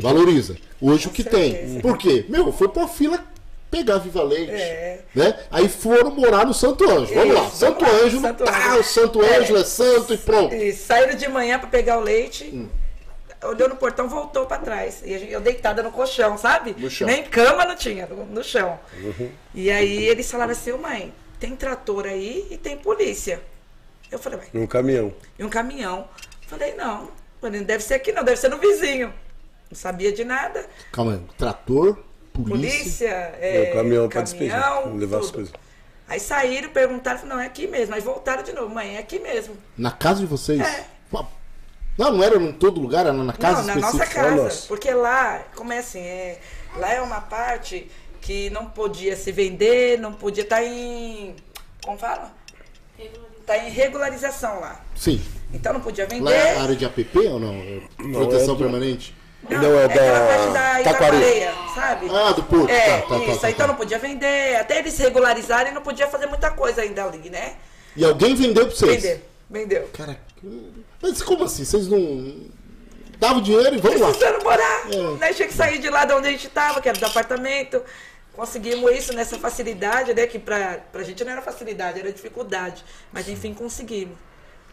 Valoriza. Hoje o que tem. certeza. Por quê? Meu, foi pra fila pegar Viva Leite. É. Né? Aí foram morar no Santo Ângelo. Vamos lá. Isso, Santo vamos lá, Ângelo, Santo tá, Ângelo. o Santo É. Ângelo é santo e pronto. E saíram de manhã pra pegar o leite. Hum. Olhou no portão, voltou pra trás. E eu deitada no colchão, sabe? No chão. Nem cama não tinha, no, no chão. Uhum. E aí eles falaram assim, "Ô, mãe, tem trator aí e tem polícia. Eu falei, ué, Num caminhão. e um caminhão. Falei, não, falei, não deve ser aqui não, deve ser no vizinho. Não sabia de nada. Calma aí. Trator, polícia. Polícia, É, é, o caminhão pra despejar, caminhão, levar as tudo. coisas. Aí saíram, perguntaram, falaram, não, é aqui mesmo. Aí voltaram de novo, mãe, é aqui mesmo. Na casa de vocês? É. Não, não era em todo lugar, era na casa não, na nossa casa. Porque lá, como é assim, é, lá é uma parte que não podia se vender, não podia estar em. Como fala? Tá em regularização lá. Sim. Então não podia vender. Lá é área de APP ou não? É Proteção é do- permanente? Não, é aquela da parte da. Itaquareia, sabe? Ah, do Porto. É, Tá, tá, tá, isso. tá, então tá. não podia vender. Até eles regularizarem, não podia fazer muita coisa ainda ali, né? E alguém vendeu pra vocês? Vendeu. Vendeu. Cara, mas como assim? Vocês não davam dinheiro e vamos lá? Precisando morar. É. Né? Tinha que sair de lá de onde a gente estava, que era do apartamento. Conseguimos isso nessa facilidade, né? Que pra, pra gente não era facilidade, era dificuldade. Mas enfim, conseguimos.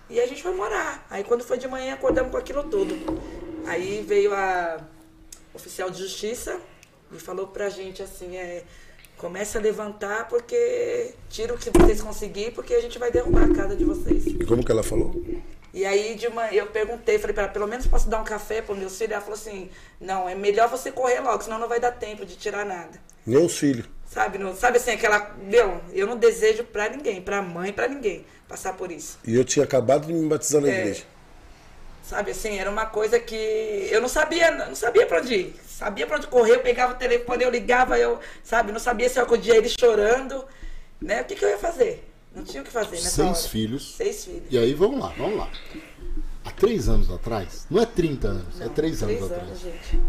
E a gente foi morar. Aí quando foi de manhã, acordamos com aquilo tudo. Aí veio a oficial de justiça e falou pra gente assim, é. Começa a levantar porque tira o que vocês conseguirem, porque a gente vai derrubar a casa de vocês. E como que ela falou? E aí de uma, eu perguntei, falei para ela, pelo menos posso dar um café pro meu filho? Ela falou assim, não, é melhor você correr logo, senão não vai dar tempo de tirar nada. Nem os filhos. Sabe, não, sabe assim, aquela. Meu, eu não desejo pra ninguém, pra mãe, pra ninguém, passar por isso. E eu tinha acabado de me batizar na É. igreja. Sabe assim, era uma coisa que eu não sabia, não sabia pra onde ir. Sabia pra onde correr, eu pegava o telefone, eu ligava, eu, sabe, não sabia se eu acudia ele chorando, né? O que, que eu ia fazer? Não tinha o que fazer nessa Seis hora. filhos. Seis filhos. E aí vamos lá, vamos lá. três anos atrás, não é 30 anos, é três anos Três atrás, anos, gente.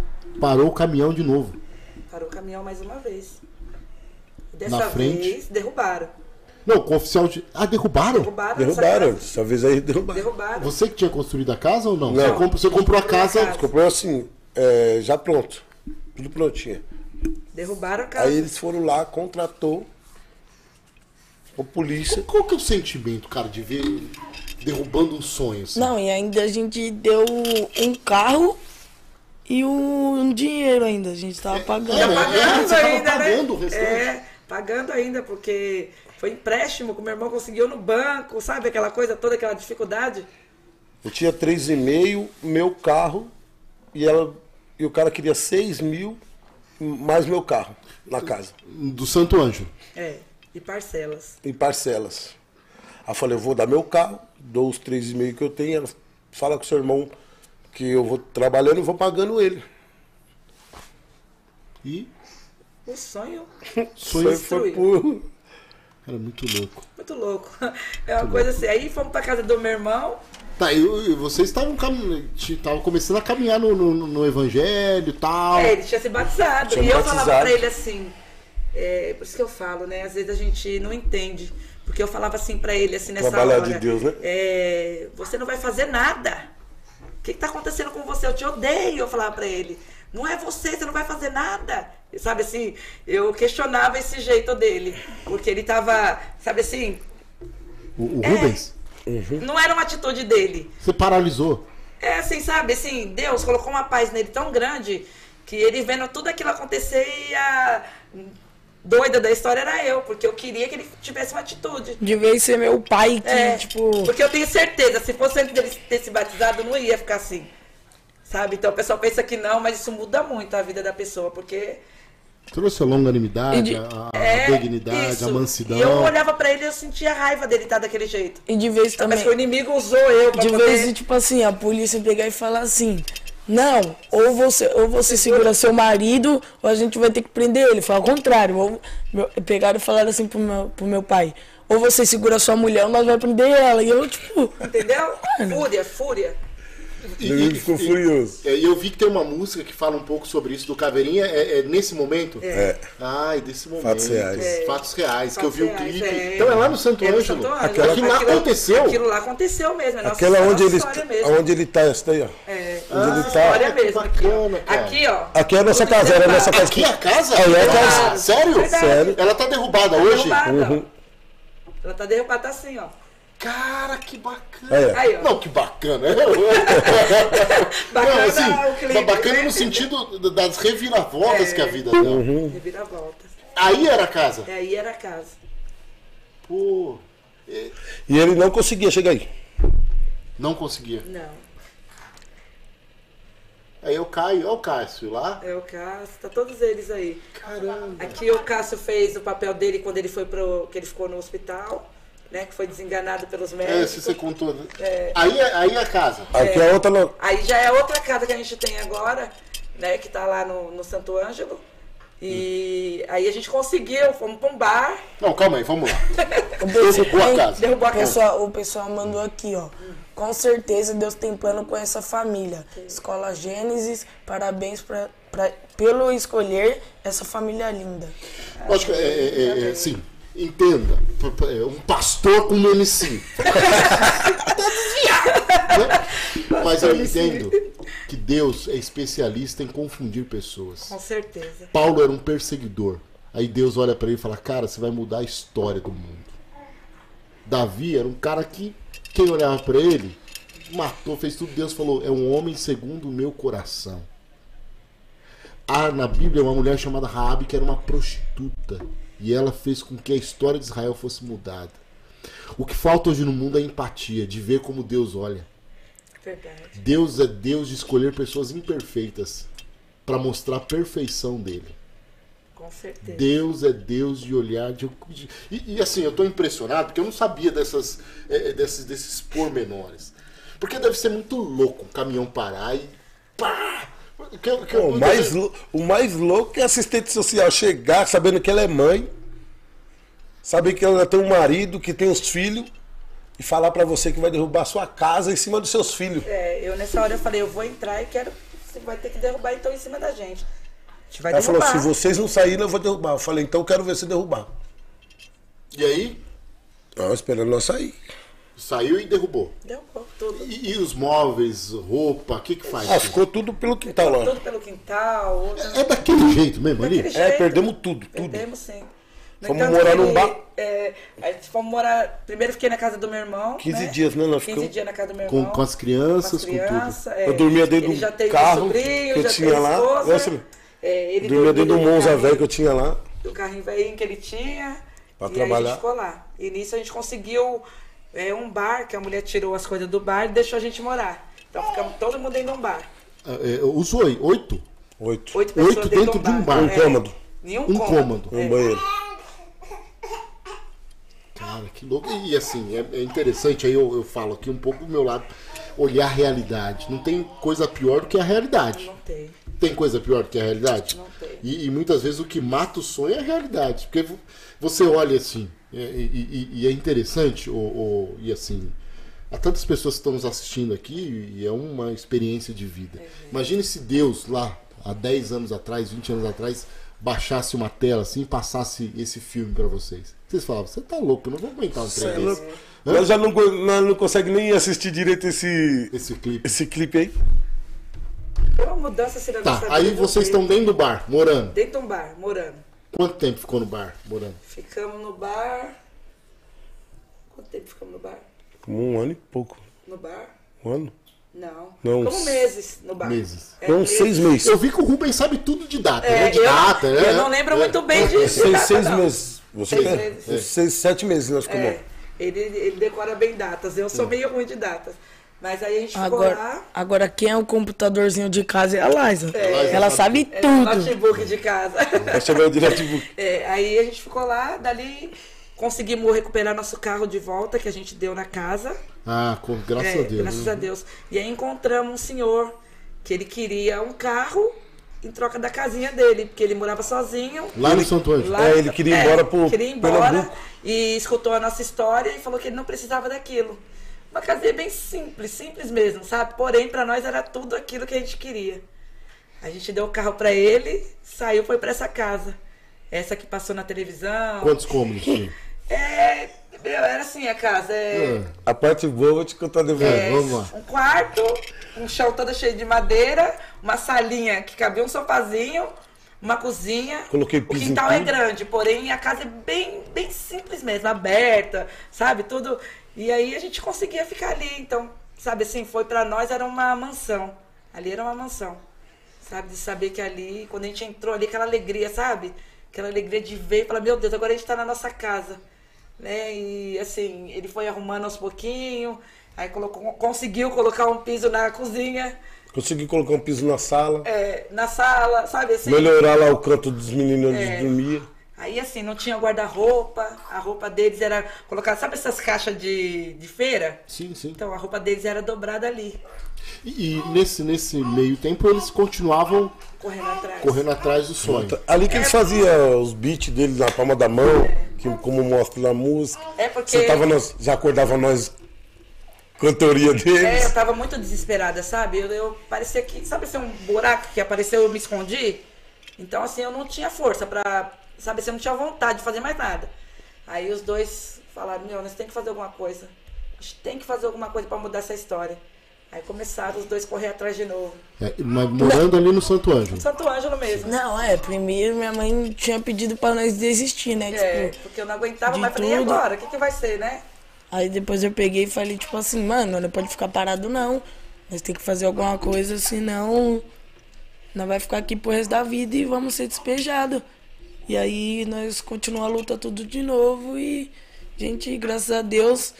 parou o caminhão de novo. Parou o caminhão mais uma vez. E Na Dessa frente? vez, derrubaram. Não, com o oficial de. Ah, derrubaram? Derrubaram. Derrubaram, essa dessa vez aí derrubaram. Derrubaram. Você que tinha construído a casa ou não? Não. Você, comprou, você comprou a casa. casa. Comprou assim, é, já pronto. Tudo prontinho. Derrubaram a casa. Aí eles foram lá, contratou a polícia. Qual que é o sentimento, cara, de ver derrubando um sonho? Assim? Não, e ainda a gente deu um carro e um dinheiro ainda. A gente tava pagando. É, Tá pagando tava ainda, pagando o né? restante. É, pagando ainda, porque foi empréstimo que o meu irmão conseguiu no banco, sabe? Aquela coisa toda, aquela dificuldade. Eu tinha 3,5, meu carro, e, ela, e o cara queria 6 mil mais meu carro na casa, Do Santo Anjo. É, e parcelas. em parcelas. Aí eu falei, eu vou dar meu carro, dou os 3,5 que eu tenho, ela fala com o seu irmão que eu vou trabalhando e vou pagando ele. E. O sonho, Sonho foi por. Cara, muito louco. muito louco. É uma coisa assim. Aí fomos pra casa do meu irmão. Tá, e, vocês estavam cam... estavam começando a caminhar no, no, no evangelho e tal. É, ele tinha se batizado. Tinha e eu batizado. falava pra ele assim, é, por isso que eu falo, né? Às vezes a gente não entende. Porque eu falava assim pra ele, assim, nessa Trabalhar hora. de Deus, né? é, você não vai fazer nada. O que, que tá acontecendo com você? Eu te odeio, eu falava pra ele. Não é você, você não vai fazer nada. Sabe assim, eu questionava esse jeito dele. Porque ele tava, sabe assim, O, o Rubens, não era uma atitude dele. você paralisou. É assim, sabe, assim, Deus colocou uma paz nele tão grande que ele vendo tudo aquilo acontecer e a doida da história era eu, porque eu queria que ele tivesse uma atitude. De vez ser meu pai que, É, tipo. porque eu tenho certeza, se fosse antes dele ter se batizado, não ia ficar assim. Sabe? Então o pessoal pensa que não, mas isso muda muito a vida da pessoa, porque Trouxe a longanimidade, de- a, a é dignidade, isso. a mansidão. E eu olhava pra ele e eu sentia raiva dele estar daquele jeito. E de vez também. Mas que o inimigo usou eu pra De poder... vez, tipo assim, a polícia pegar e falar assim. Não, ou você, ou você segura seu marido, ou a gente vai ter que prender ele. Foi ao contrário. Ou, meu, pegaram e falaram assim pro meu, pro meu pai. Ou você segura sua mulher, ou nós vamos prender ela. E eu, tipo, Entendeu? Fúria, fúria. E, Ele ficou furioso. é, E eu vi que tem uma música que fala um pouco sobre isso do Caveirinha. É, é nesse momento? É. Ai, desse momento. Fatos reais. É. Fatos reais, que eu vi o Fatos clipe. reais, é. Então é lá no Santo É Ângelo. Santo Ângelo. Aquilo, lá aconteceu. Aquilo lá aconteceu mesmo. É nossa, Aquela nossa onde ele, mesmo. onde ele tá, essa daí, ó. É, Onde ele nossa tá. Ah, mesmo. Aqui, bacana, ó. Aqui, ó. Aqui é a nossa casa, era a nossa derrubado. casa. Aqui é a casa? Aí é a Ah, casa. Sério? Sério. Ela tá derrubada hoje? Derrubada, Uhum. Ela tá derrubada, tá assim, ó. Cara, que bacana. É. Aí. Não, que bacana. Bacana Não, assim, o clipe. bacana no sentido das reviravoltas É. que a vida dá. Reviravolta. Aí era a casa. E aí era a casa. Pô, E ele não conseguia chegar aí. não conseguia. Não. Aí eu caio, olha o Cássio lá. É o Cássio, tá todos eles aí. Caramba. Aqui o Cássio fez o papel dele quando ele foi pro. que ele ficou no hospital, né? Que foi desenganado pelos É, médicos. se você contou. né? É. Aí, aí a casa. Aqui é outra. não- Aí já é outra casa que a gente tem agora, né? Que tá lá no, no Santo Ângelo. E aí a gente conseguiu, fomos pra um bar. Não, calma aí, vamos lá. Derrubou a casa. Derrubou a o casa. pessoal, o pessoal mandou aqui, ó. Com certeza Deus tem plano com essa família. Escola Gênesis, parabéns pra, pra, pelo escolher essa família linda. Lógico, é, é, é, é, sim, entenda. É Um pastor com nome sim. Né? Mas eu entendo que Deus é especialista em confundir pessoas. Com certeza. Paulo era um perseguidor. Aí Deus olha pra ele e fala: Cara, você vai mudar a história do mundo. Davi era um cara que, quem olhava pra ele, matou, fez tudo. Deus falou: É um homem segundo o meu coração. Há na Bíblia uma mulher chamada Raabe que era uma prostituta. E ela fez com que a história de Israel fosse mudada. O que falta hoje no mundo é empatia, de ver como Deus olha. Verdade. Deus é Deus de escolher pessoas imperfeitas para mostrar a perfeição dele. Com certeza. Deus é Deus de olhar de, e, e, assim eu tô impressionado porque eu não sabia dessas eh, desses desses pormenores. Porque deve ser muito louco um caminhão parar e pá! Que, que, O mais, lou- o mais louco é assistente social chegar sabendo que ela é mãe, saber que ela tem um marido, que tem os filhos, e falar pra você que vai derrubar a sua casa em cima dos seus filhos. É, eu nessa hora eu falei, eu vou entrar e quero. Você vai ter que derrubar então em cima da gente. A gente vai Ela falou, derrubar. se vocês não saírem, eu vou derrubar. Eu falei, então eu quero ver você derrubar. E aí, Ó, esperando nós sair. Saiu e derrubou. Derrubou tudo. E, e os móveis, roupa, o que que faz? Ah, ficou tudo pelo quintal lá. Tudo pelo quintal. outro- É daquele jeito mesmo ali? Daquele É, jeito. perdemos tudo, tudo. Perdemos sim. No Fomos entanto, morar num bar? É, fomos morar. Primeiro fiquei na casa do meu irmão. 15 né? dias, né, nós 15 ficamos? dias na casa do meu Com- irmão. com as crianças, com tudo. crianças, é. Eu dormia dentro do já teve carro sobrinho, que eu já tinha lá. esposa. É, ele Dormia dentro do Monza velho que eu tinha lá. o carrinho velhinho que ele tinha. Pra e aí a trabalhar. gente ficou lá. E nisso a gente conseguiu é, um bar, que a mulher tirou as coisas do bar e deixou a gente morar. Então ficamos todo mundo dentro de um bar. É, é, os oi- oito? Oito. Oito pessoas Oito dentro, dentro de um bar. Um cômodo. Em um, Um cômodo. Um É. banheiro. Cara, que louco. E assim, é, é interessante, aí eu, eu falo aqui um pouco do meu lado, olhar a realidade. Não tem coisa pior do que a realidade. Não tem. Tem coisa pior do que a realidade? Não tem. E, e muitas vezes o que mata o sonho é a realidade. Porque vo- você olha assim, e, e- e- e é interessante, ou, ou- e assim, há tantas pessoas que estão nos assistindo aqui e é uma experiência de vida. Imagine se Deus lá, há 10 anos atrás, 20 anos atrás, baixasse uma tela assim e passasse esse filme pra vocês. Vocês falavam, você tá louco, eu não vou aguentar um trem é desse. Nós já não, nós não consegue nem assistir direito esse, Esse clipe. esse clipe aí. Uma mudança na Tá, aí vocês estão dentro do bar, morando. Dentro de um bar, morando. Quanto tempo ficou no bar, morando? Ficamos no bar. Quanto tempo ficamos no bar? Como um ano e pouco. No bar? Um ano? Não. Não, Ficamos meses no bar. Meses. É, Então, seis meses. Eu vi que o Rubens sabe tudo de data, É, né? De eu, data, eu não lembro É. muito bem disso. Seis, data, seis não. meses. Você Seis quer? meses. Seis, sete meses nós ficamos. É, ele, ele decora bem datas. Eu sou meio ruim de datas. Mas aí a gente ficou Agora, lá. agora quem é o computadorzinho de casa é a Liza. É. Ela sabe É, tudo. notebook de casa. Nós chegamos direto de... É, aí a gente ficou lá, dali conseguimos recuperar nosso carro de volta que a gente deu na casa. Ah, com, graças É, a Deus. Graças a Deus. E aí encontramos um senhor que ele queria um carro em troca da casinha dele, porque ele morava sozinho. Lá no Santo Anjo. Lá- É, ele queria ir embora pro queria ir embora Pernambuco. e escutou a nossa história e falou que ele não precisava daquilo. Uma casinha bem simples, simples mesmo, sabe? Porém, pra nós era tudo aquilo que a gente queria. A gente deu o carro pra ele, saiu, foi pra essa casa. Essa que passou na televisão. Quantos cômodos tinha? É, meu, era assim a casa. É, A parte boa vou te contar depois. É. vamos lá. um quarto, um chão todo cheio de madeira, uma salinha que cabia um sofazinho, uma cozinha. Coloquei O piso em quintal é grande, porém a casa é bem, bem simples mesmo, aberta, sabe? Tudo. E aí a gente conseguia ficar ali. Então, sabe assim, foi pra nós era uma mansão. Ali era uma mansão. Sabe? De saber que ali, quando a gente entrou ali, aquela alegria, sabe? Aquela alegria de ver e falar, meu Deus, agora a gente tá na nossa casa. Né? E assim, ele foi arrumando aos pouquinhos, aí colocou, conseguiu colocar um piso na cozinha, Consegui colocar um piso na sala. é, na sala, sabe assim? Melhorar lá o canto dos meninos onde É. dormia. Aí assim, não tinha guarda-roupa, a roupa deles era colocada, sabe essas caixas de, de feira? Sim, sim. Então a roupa deles era dobrada ali, E, e nesse, nesse meio tempo eles continuavam correndo atrás. correndo atrás do sonho. Ali que eles faziam os beats deles na palma da mão, que, como mostra na música. É porque- Você tava nós, já acordava nós com a teoria É, deles. eu tava muito desesperada, sabe? Eu, eu parecia que, sabe assim, um buraco que apareceu, eu me escondi. Então, assim, eu não tinha força pra, sabe eu não tinha vontade de fazer mais nada. Aí os dois falaram, meu, nós tem que fazer alguma coisa. A gente tem que fazer alguma coisa pra mudar essa história. Aí começaram os dois a correr atrás de novo. É, mas morando ali no Santo Ângelo. Santo Ângelo mesmo. Não, é, primeiro minha mãe tinha pedido pra nós desistir, né? É, Tipo, porque eu não aguentava mais. Falei, e agora? O que, que vai ser, né? aí depois eu peguei e falei, tipo assim, mano, não pode ficar parado não. Nós tem que fazer alguma coisa, senão nós vai ficar aqui pro resto da vida e vamos ser despejados. E aí nós continuamos a luta tudo de novo e, gente, graças a Deus,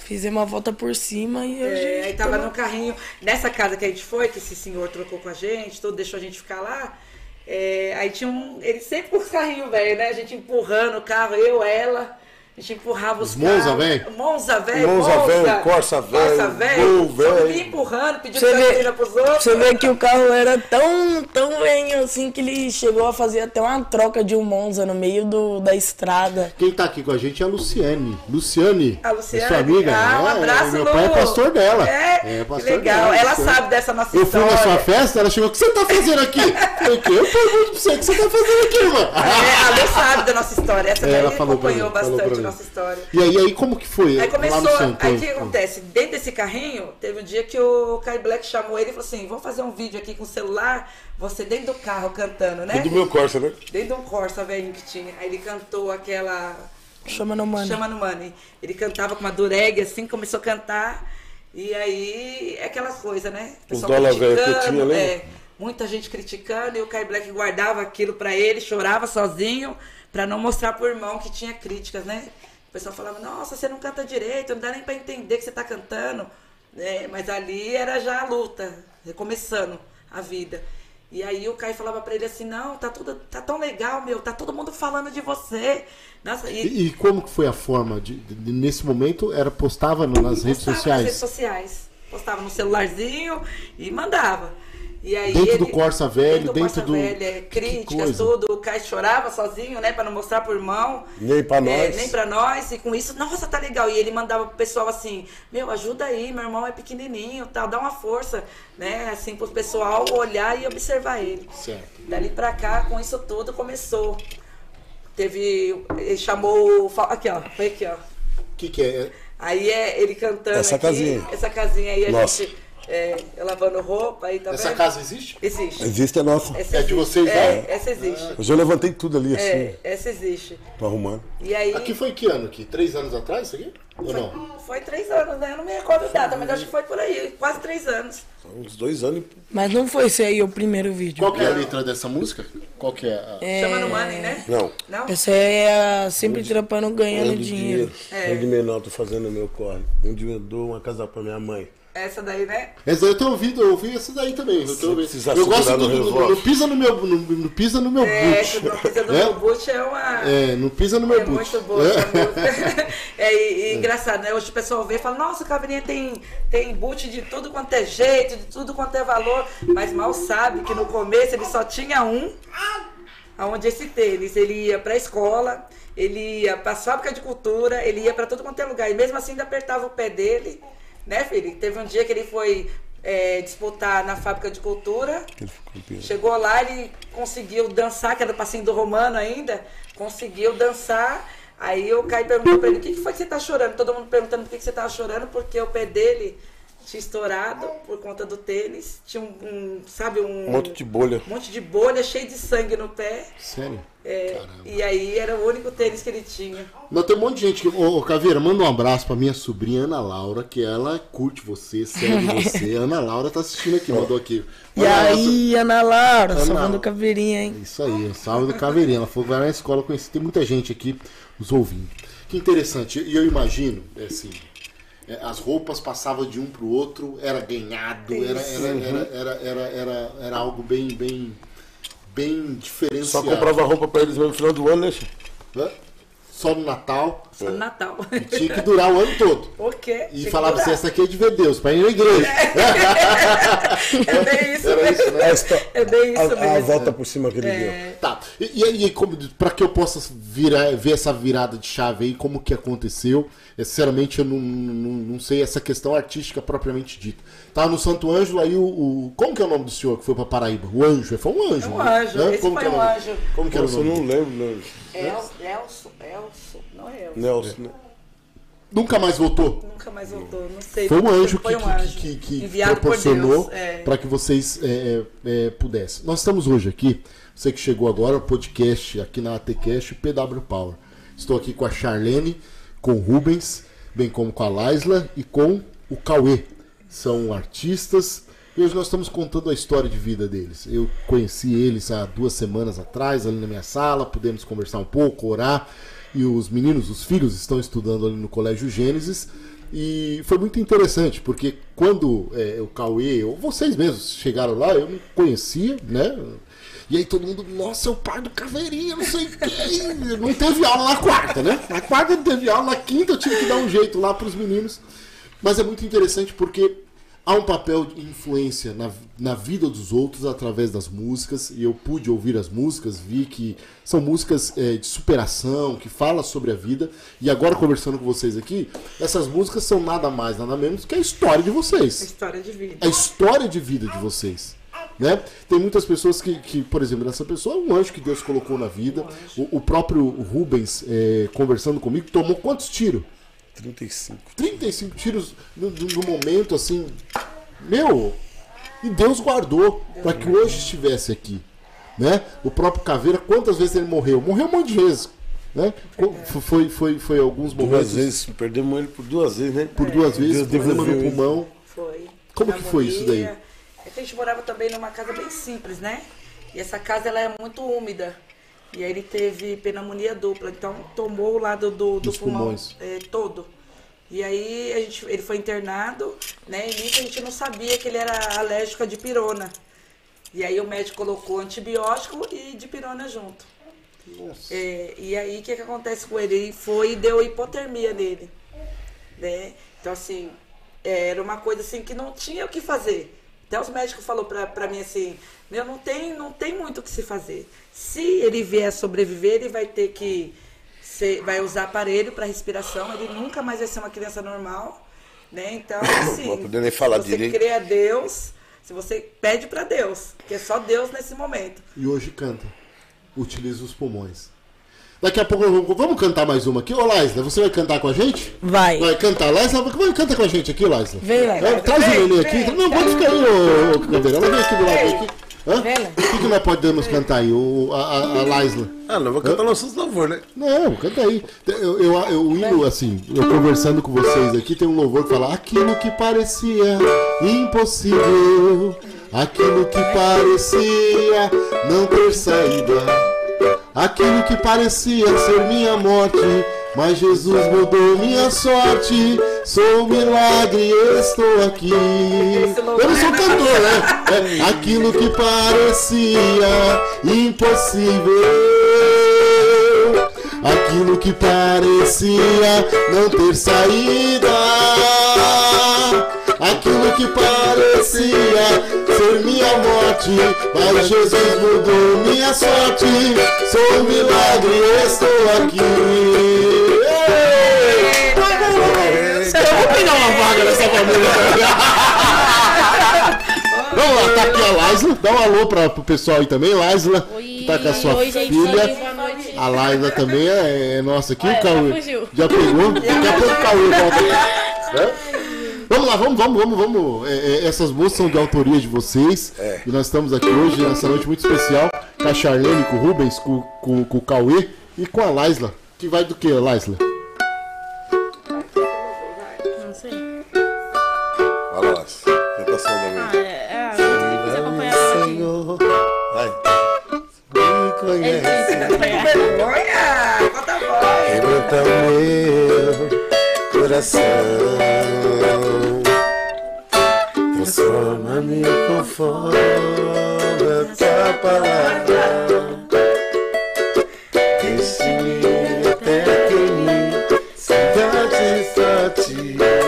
fizemos a volta por cima e a É, aí tava tamo- no carrinho, nessa casa que a gente foi, que esse senhor trocou com a gente, tudo, deixou a gente ficar lá. é, aí tinha um. Ele sempre com os carrinhos velho, né? A gente empurrando o carro, eu, ela. A gente empurrava os, Os Monza, velho? Monza, velho. Monza, velho, Corsa, velho, Corsa, velho. Gol, velho. Empurrando, pedindo Você vê- gasolina pros outros. Você vê que o carro era tão, tão velho assim que ele chegou a fazer até uma troca de um Monza no meio do, da estrada. Quem tá aqui com a gente é a Luciane. Luciane, A Luciane. é sua amiga. Ah, um É, abraço, Meu Lu. pai é pastor dela. É, pastor que legal. dela, Ela Luciane. sabe dessa nossa Eu fui história. na sua festa, ela chegou, o que você tá fazendo aqui? Eu falei, "Que? eu pergunto pra você, o que você tá fazendo aqui, irmã? É, a Lu sabe da nossa história. Essa É, daí ela falou acompanhou mim, bastante. Nossa história. E aí, aí como que foi? Aí lá começou, no Santo aí o que acontece? Dentro desse carrinho, teve um dia que o Kai Black chamou ele e falou assim: vamos fazer um vídeo aqui com o celular, você dentro do carro cantando, né? Do meu Corsa, né? Dentro de um Corsa velhinho que tinha. Aí ele cantou aquela. Chama no mano. Chama no Money. Ele cantava com uma dureg assim, começou a cantar. E aí, é aquelas coisas, né? O Os pessoal dólar velho que criticando, tinha, lembra? é, muita gente criticando e o Kai Black guardava aquilo pra ele, chorava sozinho, pra não mostrar pro irmão que tinha críticas, né? O pessoal falava, nossa, você não canta direito, não dá nem pra entender que você tá cantando. É, mas ali era já a luta, recomeçando a vida. E aí o Kai falava pra ele assim, não, tá tudo, tá tão legal, meu, tá todo mundo falando de você. Nossa, e, E, e como que foi a forma de, de- nesse momento era postava nas redes postava nas redes sociais sociais. Postava no celularzinho e mandava. E aí Dentro ele- do Corsa velho, do dentro Corsa do- Velho, é, que críticas, tudo. O Kai chorava sozinho, né, pra não mostrar pro irmão. Nem pra É, nós. nem pra nós. E com isso, nossa, tá legal. E ele mandava pro pessoal assim: Meu, ajuda aí, meu irmão é pequenininho, tal, dá uma força, né, assim, pro pessoal olhar e observar ele. certo Dali pra cá, com isso tudo, começou. Teve. Ele chamou. Aqui, ó. Foi aqui, ó. o que que é Aí é ele cantando. Essa aqui, casinha. Essa casinha aí, a Nossa. gente. É, eu lavando roupa aí, tá essa casa existe Existe. Existe a nossa. Essa É de vocês, é, né? Essa existe. Hoje eu levantei tudo ali, assim, É, essa existe. tô arrumando. E aí. aqui foi que ano aqui três anos atrás isso aqui ou não Foi três anos, né? Eu não me recordo a data, mas acho que foi por aí, quase três anos. Uns dois anos e Mas não foi esse aí o primeiro vídeo. qual que é a letra dessa música qual que é a... Chama no Money, né? Não. Não? Essa é a sempre trampando, ganhando Onde dinheiro. É. Onde menor tô fazendo o meu corre. Um dia eu dou uma casa pra minha mãe. Essa daí, né? Essa daí eu tenho ouvido, eu ouvi essa daí também. Eu, tô ouvindo. precisar eu gosto do, no no pisa no meu no, no pisa no meu É, boot. não precisa do É? meu boot é uma. É, não pisa no meu É boot. muito boa. É, e, e engraçado, né? Hoje o pessoal vê e fala, nossa, o Caveirinha tem, tem boot de tudo quanto é jeito, de tudo quanto é valor, mas mal sabe que no começo ele só tinha um, aonde esse tênis, ele ia pra escola, ele ia pra fábrica de cultura, ele ia pra todo quanto é lugar, e mesmo assim ainda apertava o pé dele, né, filho? Teve um dia que ele foi é, disputar na fábrica de cultura. Chegou lá, ele conseguiu dançar, que era o passinho do Romano ainda, conseguiu dançar. Aí o Caio perguntou pra ele, o que, que foi que você tá chorando? Todo mundo perguntando por que, que você tava chorando, porque o pé dele tinha estourado por conta do tênis. Tinha um, um, sabe, um, Um monte de bolha. um monte de bolha, cheio de sangue no pé. Sério? É, e aí era o único tênis que ele tinha. Não, tem um monte de gente que. Ô, ô, Caveira, manda um abraço pra minha sobrinha Ana Laura, que ela curte você, segue você. Ana Laura tá assistindo aqui, mandou aqui. E abraço- aí, Ana Laura, Ana- salvando caveirinha, hein? Isso aí, salve do Caveirinha. Ela falou que vai na escola conhecer. Tem muita gente aqui nos ouvindo. Que interessante. E eu imagino, é assim, as roupas passavam de um pro outro, era ganhado, era, era, era, era, era, era, era algo bem, bem, bem Só diferenciado. comprava roupa pra eles mesmo no final do ano, né? Hã? Só no Natal. Só no Natal. E tinha que durar o ano todo. o quê? E Tinha falava assim, essa aqui é de ver Deus, pra ir na igreja. É bem isso Era mesmo. isso, né? A, histó- É bem isso a, a mesmo. volta por cima que ele deu. Tá. E, e aí, pra que eu possa virar, ver essa virada de chave aí, como que aconteceu? É, sinceramente, eu não, não, não sei essa questão artística propriamente dita. Tava no Santo Ângelo, aí o, o- Como que é o nome do senhor que foi pra Paraíba? O anjo. Foi um anjo. Um né? anjo, Hã? esse Como foi que é o um nome? anjo. Como que era o Nossa, eu nome? não lembro, né? Elso, Elso, Elso, não é Elso. Nelson, né? Nunca mais voltou? Nunca mais voltou, não sei. Foi um anjo Foi que, um anjo. que, que, que enviado proporcionou. É. para que vocês é, é, é, pudessem. Nós estamos hoje aqui, você que chegou agora, o podcast aqui na ATCast PW Power. Estou aqui com a Charlene, com o Rubens, bem como com a Laisla e com o Cauê. São artistas e hoje nós estamos contando a história de vida deles. Eu conheci eles há duas semanas atrás, ali na minha sala, pudemos conversar um pouco, orar. E os meninos, os filhos, estão estudando ali no Colégio Gênesis. E foi muito interessante, porque quando é, o Cauê, ou vocês mesmos chegaram lá, eu não conhecia, né? E aí todo mundo, nossa, é o pai do Caveirinha, não sei o quê. Não teve aula na quarta, né? Na quarta não teve aula, na quinta eu tive que dar um jeito lá pros meninos. Mas é muito interessante porque há um papel de influência na, na vida dos outros através das músicas. E eu pude ouvir as músicas, vi que são músicas é, de superação, que falam sobre a vida. E agora, conversando com vocês aqui, essas músicas são nada mais, nada menos que a história de vocês História de vida. a história de vida de vocês. Né? Tem muitas pessoas que, que, por exemplo, essa pessoa é um anjo que Deus colocou na vida. O, o próprio Rubens, é, conversando comigo, tomou quantos tiros? 35. 35 tiros no, momento, assim. Meu! E Deus guardou para que hoje estivesse aqui. Né? O próprio Caveira, quantas vezes ele morreu? Morreu um monte de vezes. Né? Foi, foi, foi alguns Duas momentos. vezes, perdemos ele por duas vezes, né? Por duas vezes, Deus problema no pulmão. Foi. Como que foi isso daí? É que a gente morava também numa casa bem simples, né? E essa casa ela é muito úmida. E aí ele teve pneumonia dupla, então tomou o lado do, do pulmão é, todo. E aí a gente, ele foi internado, né? E nisso a gente não sabia que ele era alérgico a dipirona. E aí o médico colocou antibiótico e dipirona junto. É, e aí o que, que acontece com ele? Ele foi e deu hipotermia nele. Né? Então, assim, era uma coisa assim que não tinha o que fazer. Até os médicos falaram pra, pra mim assim, meu, não tem, não tem muito o que se fazer. Se ele vier sobreviver, ele vai ter que ser, vai usar aparelho para respiração, ele nunca mais vai ser uma criança normal. Né? Então, assim, poder nem falar você direito. crê a Deus, se você pede para Deus, que é só Deus nesse momento. E hoje canta. Utiliza os pulmões. Daqui a pouco eu vou- vamos cantar mais uma aqui. Ô, Laisla, você vai cantar com a gente? Vai. Vai cantar. Laisla, vai cantar com a gente aqui, Laisla. Vem, Laisla. É, Traz o Vem, neném vem. aqui. Não, pode ficar aí, ô, ô. Ela vem aqui do lado aqui. Hã? Laisla. O que, que nós podemos cantar aí? O, a, a, a Laisla. Ah, não, vou cantar nossos louvor, né? Não, canta aí. Eu, eu, eu indo assim, eu conversando com vocês aqui, tem um louvor que fala aquilo que parecia impossível, aquilo que parecia não ter saída, aquilo que parecia ser minha morte, mas Jesus mudou minha sorte. Sou um milagre, estou aqui. Eu não sou cantor, né? É aquilo que parecia impossível. Aquilo que parecia não ter saída. Aquilo que parecia ser minha morte. Mas Jesus mudou minha sorte. Sou um milagre, estou aqui. Vamos lá, tá aqui a Laisla. Dá um alô pra, pro pessoal aí também, Laisla. Oi, Tá com a sua oi, gente, filha. oi, boa noite. A Laisla também é, é nossa aqui. Olha, o Cauê. já fugiu. Já pegou? Daqui a pouco o Cauê volta aqui. Né? Vamos lá, vamos, vamos, vamos, vamos. É, é, essas músicas são de autoria de vocês. É. E nós estamos aqui hoje, nessa noite muito especial, com a Charlene, com o Rubens, com, com, com o Cauê e com a Laisla. Que vai do que, Laisla? Conhece. Vergonha! Bota a voz! Quebranta meu coração. Transforma-me conforme a tua palavra. Deixe-me até que me satisfate. Usa-me,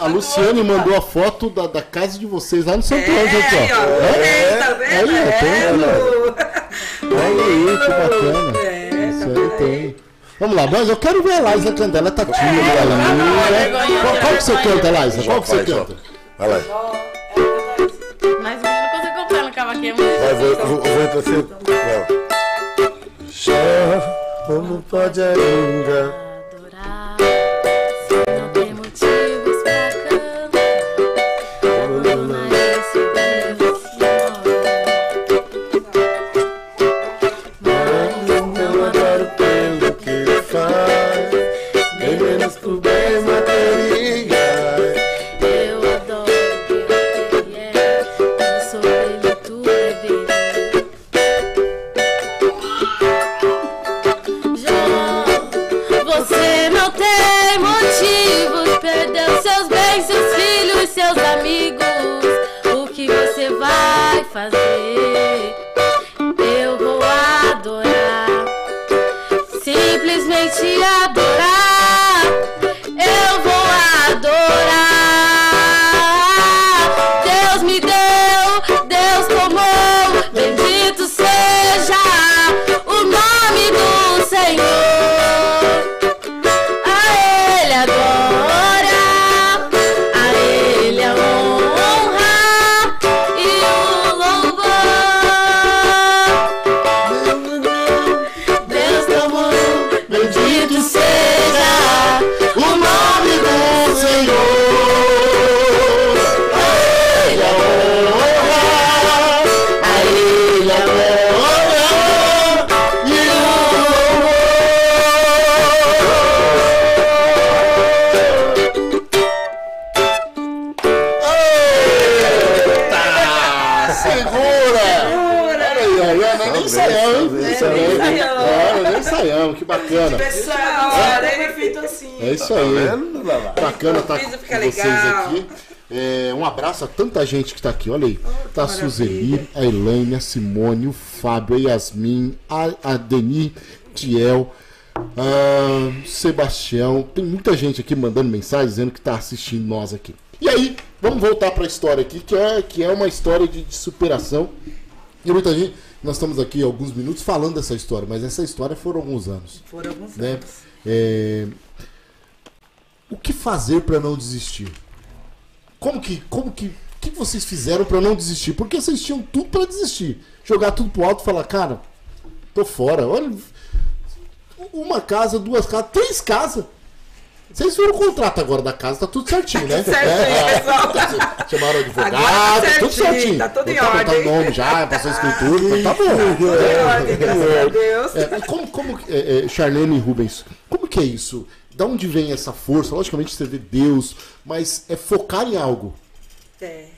a, Luciane mandou a foto da, da casa de vocês lá no Santo É, aqui, aí, ó. É, tá vendo? Ó, tem, É. Olha aí, que bacana. É, Isso tá aí tem. Vamos lá, mas eu quero ver a Liza cantar. Ela tá tímida, É, ela não, Qual, qual que você canta, Liza? Qual que você canta? Vai lá. Mas eu não consigo comprar no cavaquinho. Vai, vou, vou, vou entrar assim. Já, como pode ainda isso aí. Vendo, Lala? Bacana estar Piso com vocês legal. aqui. É, um abraço a tanta gente que tá aqui, olha aí. tá a. Suzeli, a Elaine, a Simone, o Fábio, a Yasmin, a, a Deni, Tiel, a Sebastião. Tem muita gente aqui mandando mensagem dizendo que tá assistindo nós aqui. E aí, vamos voltar para a história aqui, que é, que é uma história de, de superação. E muita gente, nós estamos aqui alguns minutos falando dessa história, mas essa história foram alguns anos Foram alguns né? anos. É, O que fazer para não desistir? Como que, como que, o que vocês fizeram para não desistir? Porque vocês tinham tudo para desistir, jogar tudo pro alto e falar, cara, tô fora. Olha, uma casa, duas casas, três casas. Vocês viram o contrato agora da casa, tá tudo certinho, né? Certinho, pessoal. Chamaram o advogado, Agora tá tudo certinho, tá tudo em Não tá ordem. nome já, passou a escritura, então tá bom. Tudo em ordem, graças a Deus. É, como, como é, é, Charlene e Rubens, como que é isso? Da onde vem essa força? Logicamente você vê Deus, mas é focar em algo. É,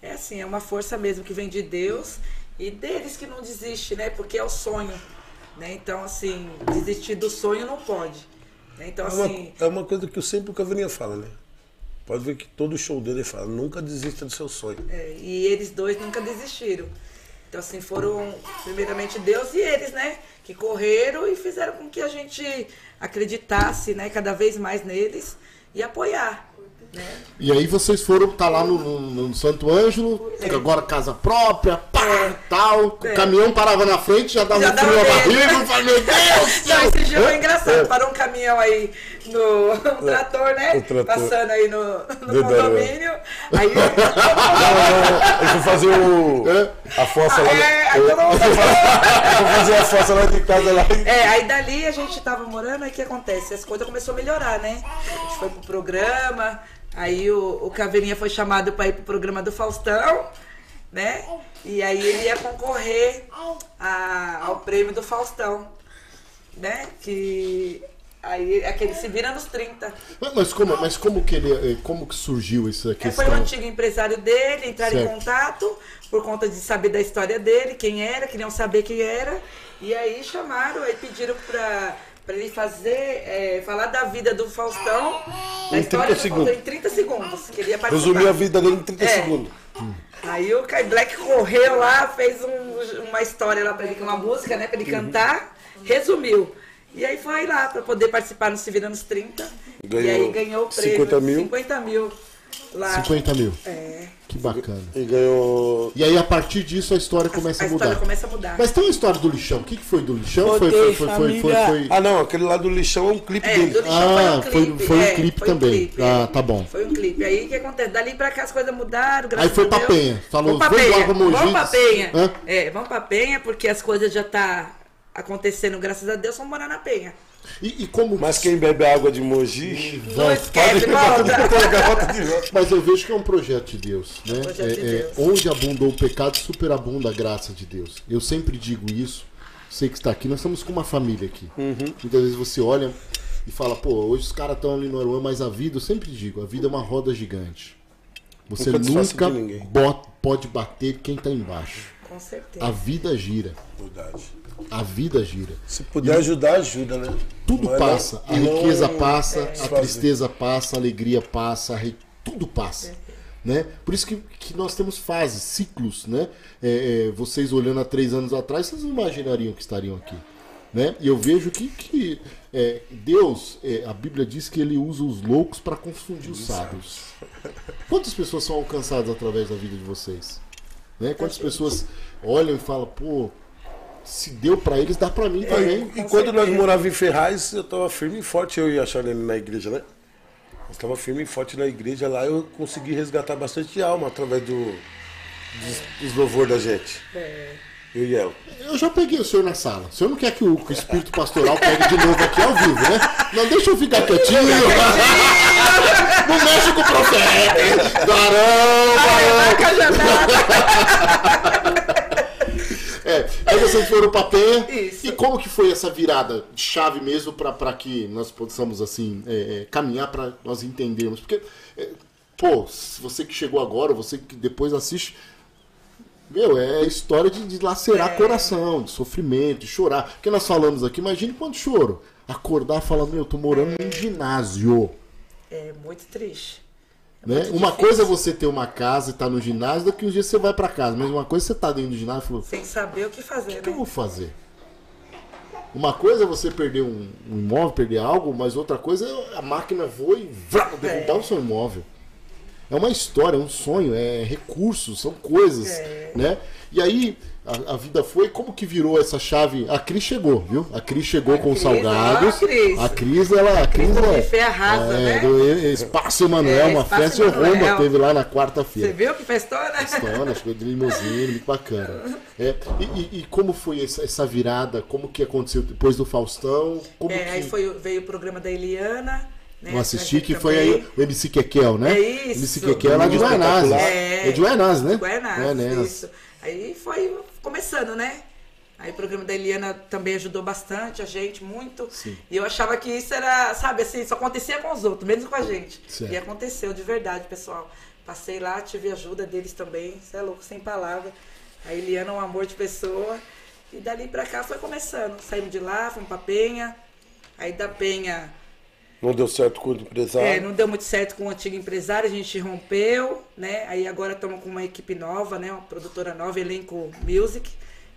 é assim, é uma força mesmo que vem de Deus e deles que não desiste, né? Porque é o sonho, né? Então, assim, desistir do sonho não pode. né? Então, É uma, assim, é uma coisa que eu sempre o Caveirinha fala, né? Pode ver que todo show dele ele fala, nunca desista do seu sonho. é, e eles dois nunca desistiram. Então, assim, foram primeiramente Deus e eles, né? Que correram e fizeram com que a gente acreditasse, né? Cada vez mais neles e apoiar. Né? E aí vocês foram, tá lá no, no- no Santo Ângelo, agora casa própria, pá, tal. O É. caminhão parava na frente, já dava Já um frio na barriga, eu falei, meu Deus! Não, esse dia foi engraçado. Parou um caminhão aí no um trator, né? Trator. Passando aí no, no Verdade. condomínio. Aí. Eu vou fazer o. A fossa lá. É, aí eu vou fazer a fossa lá de casa lá. É, aí dali a gente tava morando, aí o que acontece? As coisas começaram a melhorar, né? A gente foi pro programa, aí o, o Caveirinha foi chamado pra ir pro programa do Faustão, né? E aí ele ia concorrer a- ao prêmio do Faustão, né? Que aí aquele se vira nos 30. Mas, como, mas como que ele, eh, como que surgiu essa É, questão? foi o antigo empresário dele, entrar em contato por conta de saber da história dele, quem era, queriam saber quem era. E aí chamaram, aí pediram pra, pra ele fazer, é, falar da vida do Faustão, da Em história 30 do segundos. Em 30 segundos. Que ele. Resumir a vida dele em 30 É. segundos. Aí o Kai Black correu lá, fez um- uma história lá pra ele, uma música, né, pra ele cantar, resumiu. E aí foi lá pra poder participar no Se Vira nos 30. e Ganhou aí ganhou o prêmio. 50 mil. 50 mil lá. 50 mil. É. Que bacana. E ganhou. E aí, a partir disso, a história começa a a, mudar. história começa a mudar. Mas tem uma história do lixão. O que, que foi do lixão? Foi, foi, foi, foi, foi, Ah, não, aquele lá do lixão é um clipe É, dele. do lixão Ah, foi um clipe. foi um é, clipe foi um também. clipe, Ah, é. tá bom. Foi um clipe. Aí o que acontece? Dali pra cá as coisas mudaram, graças Aí foi a pra Deus. Penha. Falou, vamos pra vamos Penha. pra. Vamos pra Penha. Hã? É, vamos pra Penha, porque as coisas já tá acontecendo, graças a Deus, vamos morar na Penha. E, e como. Mas quem bebe água de Mogi. Não esquece. Mas eu vejo que é um projeto de Deus, né? projeto de É- é, Deus. onde abundou o pecado, superabunda a graça de Deus. Eu sempre digo isso. Você que está aqui, nós estamos com uma família aqui. Muitas vezes você olha e fala, pô, hoje os caras estão ali no Aruan, mas a vida, eu sempre digo, a vida é uma roda gigante. Você Nunca desfaça nunca de ninguém. bot- pode bater quem está embaixo. Com certeza. A vida gira. Verdade. A vida gira. Se puder ajudar, ajuda, né? Tudo Não é passa. A riqueza passa, a desfazer. tristeza passa, a alegria passa, a re- tudo passa. Né? Por isso que, que nós temos fases, ciclos. Né? É, é, vocês olhando há três anos atrás, vocês não imaginariam que estariam aqui. Né? E eu vejo que, que é, Deus, é, a Bíblia diz que ele usa os loucos para confundir os sábios. Quantas pessoas são alcançadas através da vida de vocês? Né? Quantas pessoas olham e falam, pô, se deu para eles, dá para mim também. E quando nós morávamos em Ferraz, eu tava firme e forte, eu e a Charlene na igreja, né? Eu estava firme e forte na igreja lá, eu consegui resgatar bastante alma através do, dos, dos louvores da gente. Eu e ela. Eu já peguei o senhor na sala. O senhor não quer que o, que o espírito pastoral pegue de novo aqui ao vivo, né? Não deixa eu ficar quietinho. Não mexe com o profeta. Varão, varão. É, aí vocês foram pra Penha. Isso. E como que foi essa virada de chave mesmo pra, pra que nós possamos, assim, é, é, caminhar pra nós entendermos? Porque, é, pô, você que chegou agora, você que depois assiste, meu, é história de, de lacerar coração, de sofrimento, de chorar. Porque nós falamos aqui, imagine quanto choro. Acordar e falar, meu, eu tô morando num ginásio. É muito triste. Né? muito Uma difícil. coisa é você ter uma casa e estar no ginásio, daqui uns dias você vai pra casa. Mas uma coisa é você tá dentro do ginásio e falou, o Sem saber o que fazer, que eu né? vou fazer? Uma coisa é você perder um, um imóvel, perder algo, mas outra coisa é a máquina voa e vrá, derrubar o seu imóvel. É uma história, é um sonho, é recursos, são coisas, É. né? E aí a, a vida foi, como que virou essa chave? A Cris chegou, viu? A Cris chegou A com Cris, salgados. a Cris. A Cris, ela, a Cris do é, buffet arrasa, é, né? do Espaço Emanuel, É, uma Espaço festa em Roma teve lá na Você quarta-feira. viu que festona? História, chegou de limusine, muito bacana. É, e, e- e como foi essa, essa virada? Como que aconteceu depois do Faustão? Como É, que... aí foi, veio o programa da Eliana. Né, Eu assisti que também. foi aí o MC Kekel, né? É isso. MC Kekel é lá de Guaianazes. É. É de Guaianazes, né? Guaianazes, Guaianazes. isso. Aí foi começando, né? Aí o programa da Eliana também ajudou bastante a gente, muito. Sim. E eu achava que isso era, sabe, assim, só acontecia com os outros, menos com a gente. Certo. E aconteceu de verdade, pessoal. Passei lá, tive ajuda deles também, você é louco, sem palavra. A Eliana é um amor de pessoa. E dali pra cá foi começando. Saímos de lá, fomos pra Penha. Aí da Penha Não deu certo com o empresário. é, não deu muito certo com o antigo empresário, a gente rompeu, né? Aí agora estamos com uma equipe nova, né? Uma produtora nova, Elenco Music,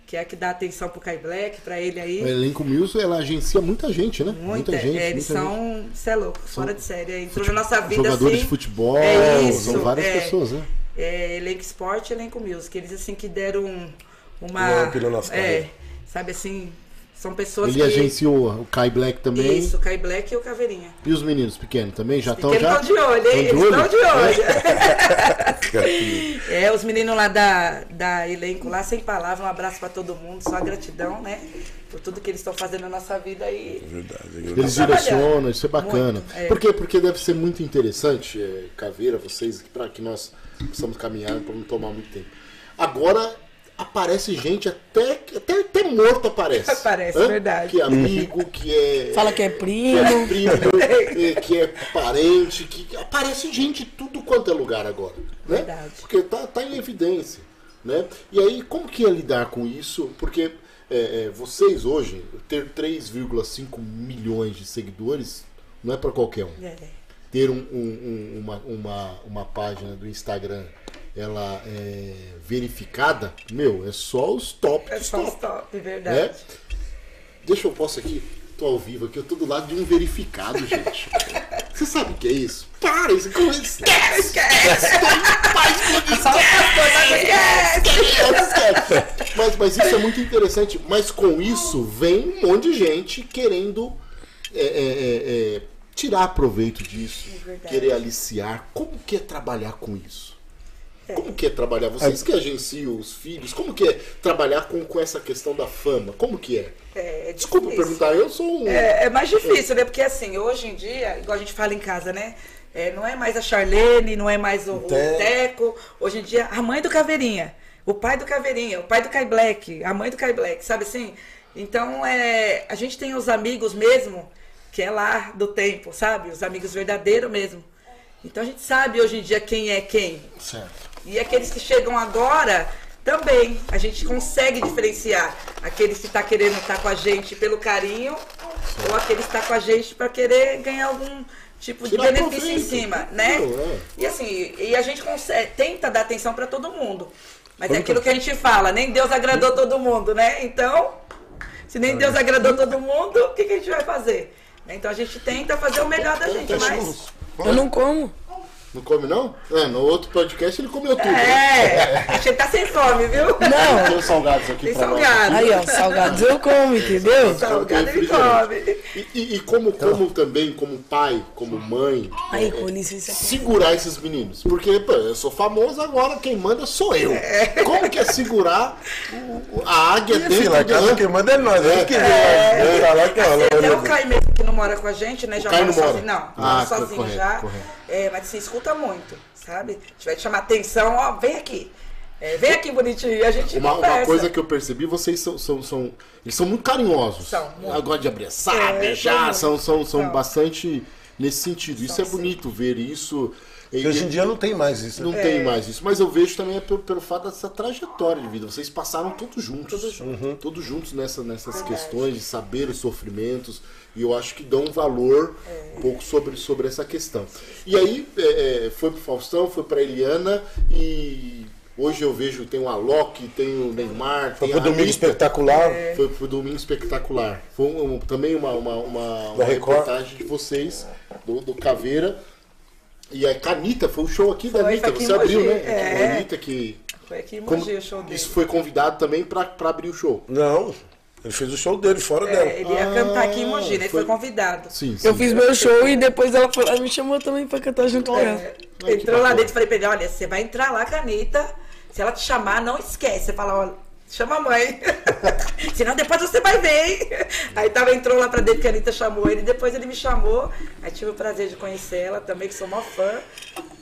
que é a que dá atenção pro Kai Black, pra ele aí. O elenco Milson, ela agencia muita gente, né? Muita, gente. é, eles muita gente. são, cê é louco, fora de série. Entrou na nossa vida Jogadores assim. de futebol, é isso, são várias é, pessoas, né? É, elenco Esporte e Elenco Music. Eles assim que deram um- Um uma. up na nossa é, sabe assim, são pessoas Ele que. agenciou o Kai Black também. Isso, o Kai Black e o Caveirinha. E os meninos pequenos também já estão Pequenos já. estão de olho, hein? Eles estão de olho. É. É, os meninos lá da, da elenco lá, sem palavras, um abraço pra todo mundo, só gratidão, né? Por tudo que eles estão fazendo na nossa vida aí. Verdade. Eles trabalhar. direcionam, isso é bacana. Muito, é. Por quê? Porque deve ser muito interessante, é, Caveira, vocês, para que nós possamos caminhar para não tomar muito tempo. Agora aparece gente, até, até, até morto aparece. Aparece, Hã? verdade. Que é amigo, que é. Fala que é que primo. é primo, é, que é parente, que aparece gente tudo quanto é lugar agora. Né? Verdade. Porque tá, tá em evidência. Né? E aí, como que é lidar com isso? Porque é, é, vocês hoje, ter 3,5 milhões de seguidores não é para qualquer um. É, Ter um- um- um- uma, uma, uma página do Instagram ela é verificada, meu, é só os top é só os top. top, Né? verdade. Deixa eu posso aqui, tô ao vivo aqui, eu tô do lado de um verificado, gente. Você sabe o que é isso? Para, isso como esquece! Esquece! Faz mas esquece! mas, mas isso é muito interessante. Mas com isso vem um monte de gente querendo é, é, é, é, tirar proveito disso, querer aliciar. Como que é trabalhar com isso? Como que é trabalhar? Vocês que agenciam os filhos, como que é trabalhar com, com essa questão da fama? Como que é? É, é Desculpa perguntar, eu sou um. É, é mais difícil, né? Porque assim, hoje em dia, igual a gente fala em casa, né? É, não é mais a Charlene, não é mais o, o Teco. Teco. Hoje em dia, a mãe do Caveirinha, o pai do Caveirinha, o pai do Kai Black, a mãe do Kai Black, sabe assim? Então, é, a gente tem os amigos mesmo, que é lá do tempo, sabe? Os amigos verdadeiros mesmo. Então, a gente sabe hoje em dia quem é quem. Certo. E aqueles que chegam agora, também, a gente consegue diferenciar. Aqueles que tá querendo estar com a gente pelo carinho, ou aqueles que tá com a gente para querer ganhar algum tipo de benefício em cima, né? É. E assim, e a gente consegue, tenta dar atenção para todo mundo. Mas é aquilo que a gente fala, nem Deus agradou todo mundo, né? Então, se nem Deus agradou todo mundo, o que, que a gente vai fazer? Então a gente tenta fazer o melhor da gente, mas. Eu não como. Não come não? É, no outro podcast ele comeu tudo. né? É, a gente tá sem fome, viu? Não. Tem os salgados aqui Tem pra nós. salgado. Aí, ó, salgados eu como, entendeu? Salgado ele come. E, e- e como, como também, como pai, como mãe, Aí, com licença. segurar esses meninos? Porque, pô, eu sou famoso agora, quem manda sou eu. Como que é segurar a águia Ih, dentro filho, a casa do... quem manda é nós. É. que vem. É. Falar que Assim, até o ó, Caio mesmo que não mora com a gente, né? Já Caio mora sozinho. Não, Ah, mora sozinho correto, já. correto. É, mas se escuta muito, sabe? Gente vai te chamar atenção, ó, vem aqui. É, vem aqui, bonitinho. E a gente Uma, conversa. uma coisa que eu percebi, vocês são, são, são- eles são muito carinhosos. São, muito. Agora de abraçar, É, beijar, são são, são, são bastante nesse sentido. Isso São, é bonito ver isso. E- Hoje em dia não tem mais isso. Não né? tem mais isso, mas eu vejo também é pelo, pelo fato dessa trajetória de vida. Vocês passaram todos juntos. Todos juntos. Uhum. Todos juntos nessa, nessas questões de saber os sofrimentos. E eu acho que dão um valor É. um pouco sobre, sobre essa questão. E aí é, é, foi pro Faustão, foi pra Eliana e hoje eu vejo tem o Alok, tem o Neymar, Foi tem pro a domingo Anitta. espetacular. Foi pro Domingo Espetacular. Foi um- um- também uma, uma, uma, uma Da reportagem de vocês, do, do Caveira. E a Canita, foi o show aqui da Foi, Anitta. foi aqui Você abriu, né? é. Anitta que. Foi aqui em como- Mogi o show dele. isso foi convidado também pra abrir o show. Não, ele fez o show dele, fora dela. É, ele ia cantar aqui em Mogi, né? Ele foi- foi convidado. Sim, sim. Eu fiz meu show e depois ela foi lá e me chamou também pra cantar junto com ela. É, Ai, que entrou lá dentro e falei pra ele, olha, você vai entrar lá com a Anitta, se ela te chamar, não esquece. Você fala, olha, chama a mãe. Senão depois você vai ver, hein? Aí tava, entrou lá pra dentro que a Anitta chamou ele, depois ele me chamou. Aí tive o prazer de conhecer ela também, que sou mó fã.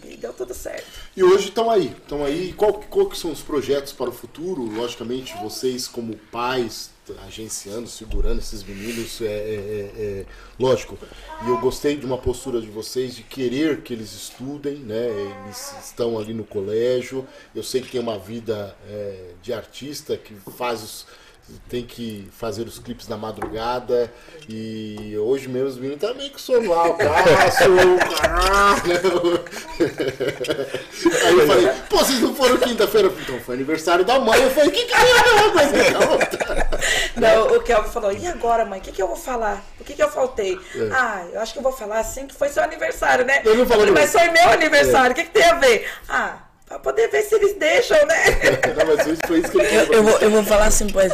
E deu tudo certo. E hoje estão aí. Estão aí. Qual, qual que são os projetos para o futuro? Logicamente, vocês como pais, agenciando, segurando esses meninos, é, é- é- é- lógico. E eu gostei de uma postura de vocês de querer que eles estudem, né? Eles estão ali no colégio. Eu sei que tem uma vida é, de artista que faz os tem que fazer os clipes na madrugada e hoje mesmo os meninos tá meio que sono alto, caralho. Aí eu falei, pô, vocês não foram quinta-feira? Eu Então foi aniversário da mãe. Eu falei, que caralho, coisa que a outra. Não, o Kelvin falou, e agora, mãe? O que, que eu vou falar? O que, que eu faltei? Ah, eu acho que eu vou falar assim que foi seu aniversário, né? É. Ele não falou Eu falei, mas foi meu aniversário, o que, que tem a ver? Ah, pra poder ver se eles deixam, né? Não, mas isso foi isso que Eu, falou. eu vou, eu vou falar assim, pai.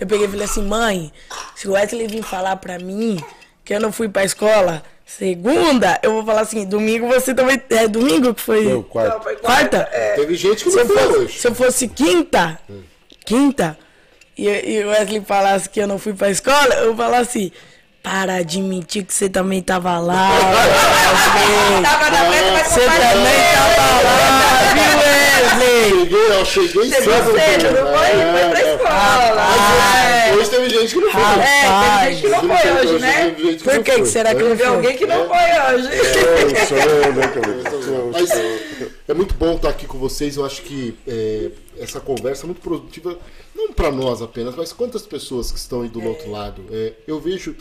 Eu peguei e falei assim, mãe, se o Wesley vir falar pra mim que eu não fui pra escola segunda, eu vou falar assim, domingo você também. É domingo que foi? Foi o quarto. Não, foi Quarta? É. Teve gente que Se não eu, foi fosse, hoje. se eu fosse quinta, quinta, e, e o Wesley falasse que eu não fui pra escola, eu vou falar assim, para de mentir que você também tava lá, Você também tava lá, viu, Wesley? Cheguei, ó, cheguei cedo. cedo, não foi? Foi pra escola. Mas hoje teve gente que não foi. Ah, É, teve gente que não foi hoje, né? Por que, será que não foi? alguém que não foi hoje. Eu sou eu, né, Mas é muito bom estar aqui com vocês. Eu acho que é, essa conversa é muito produtiva, não para nós apenas, mas quantas pessoas que estão aí do outro lado. É, eu vejo,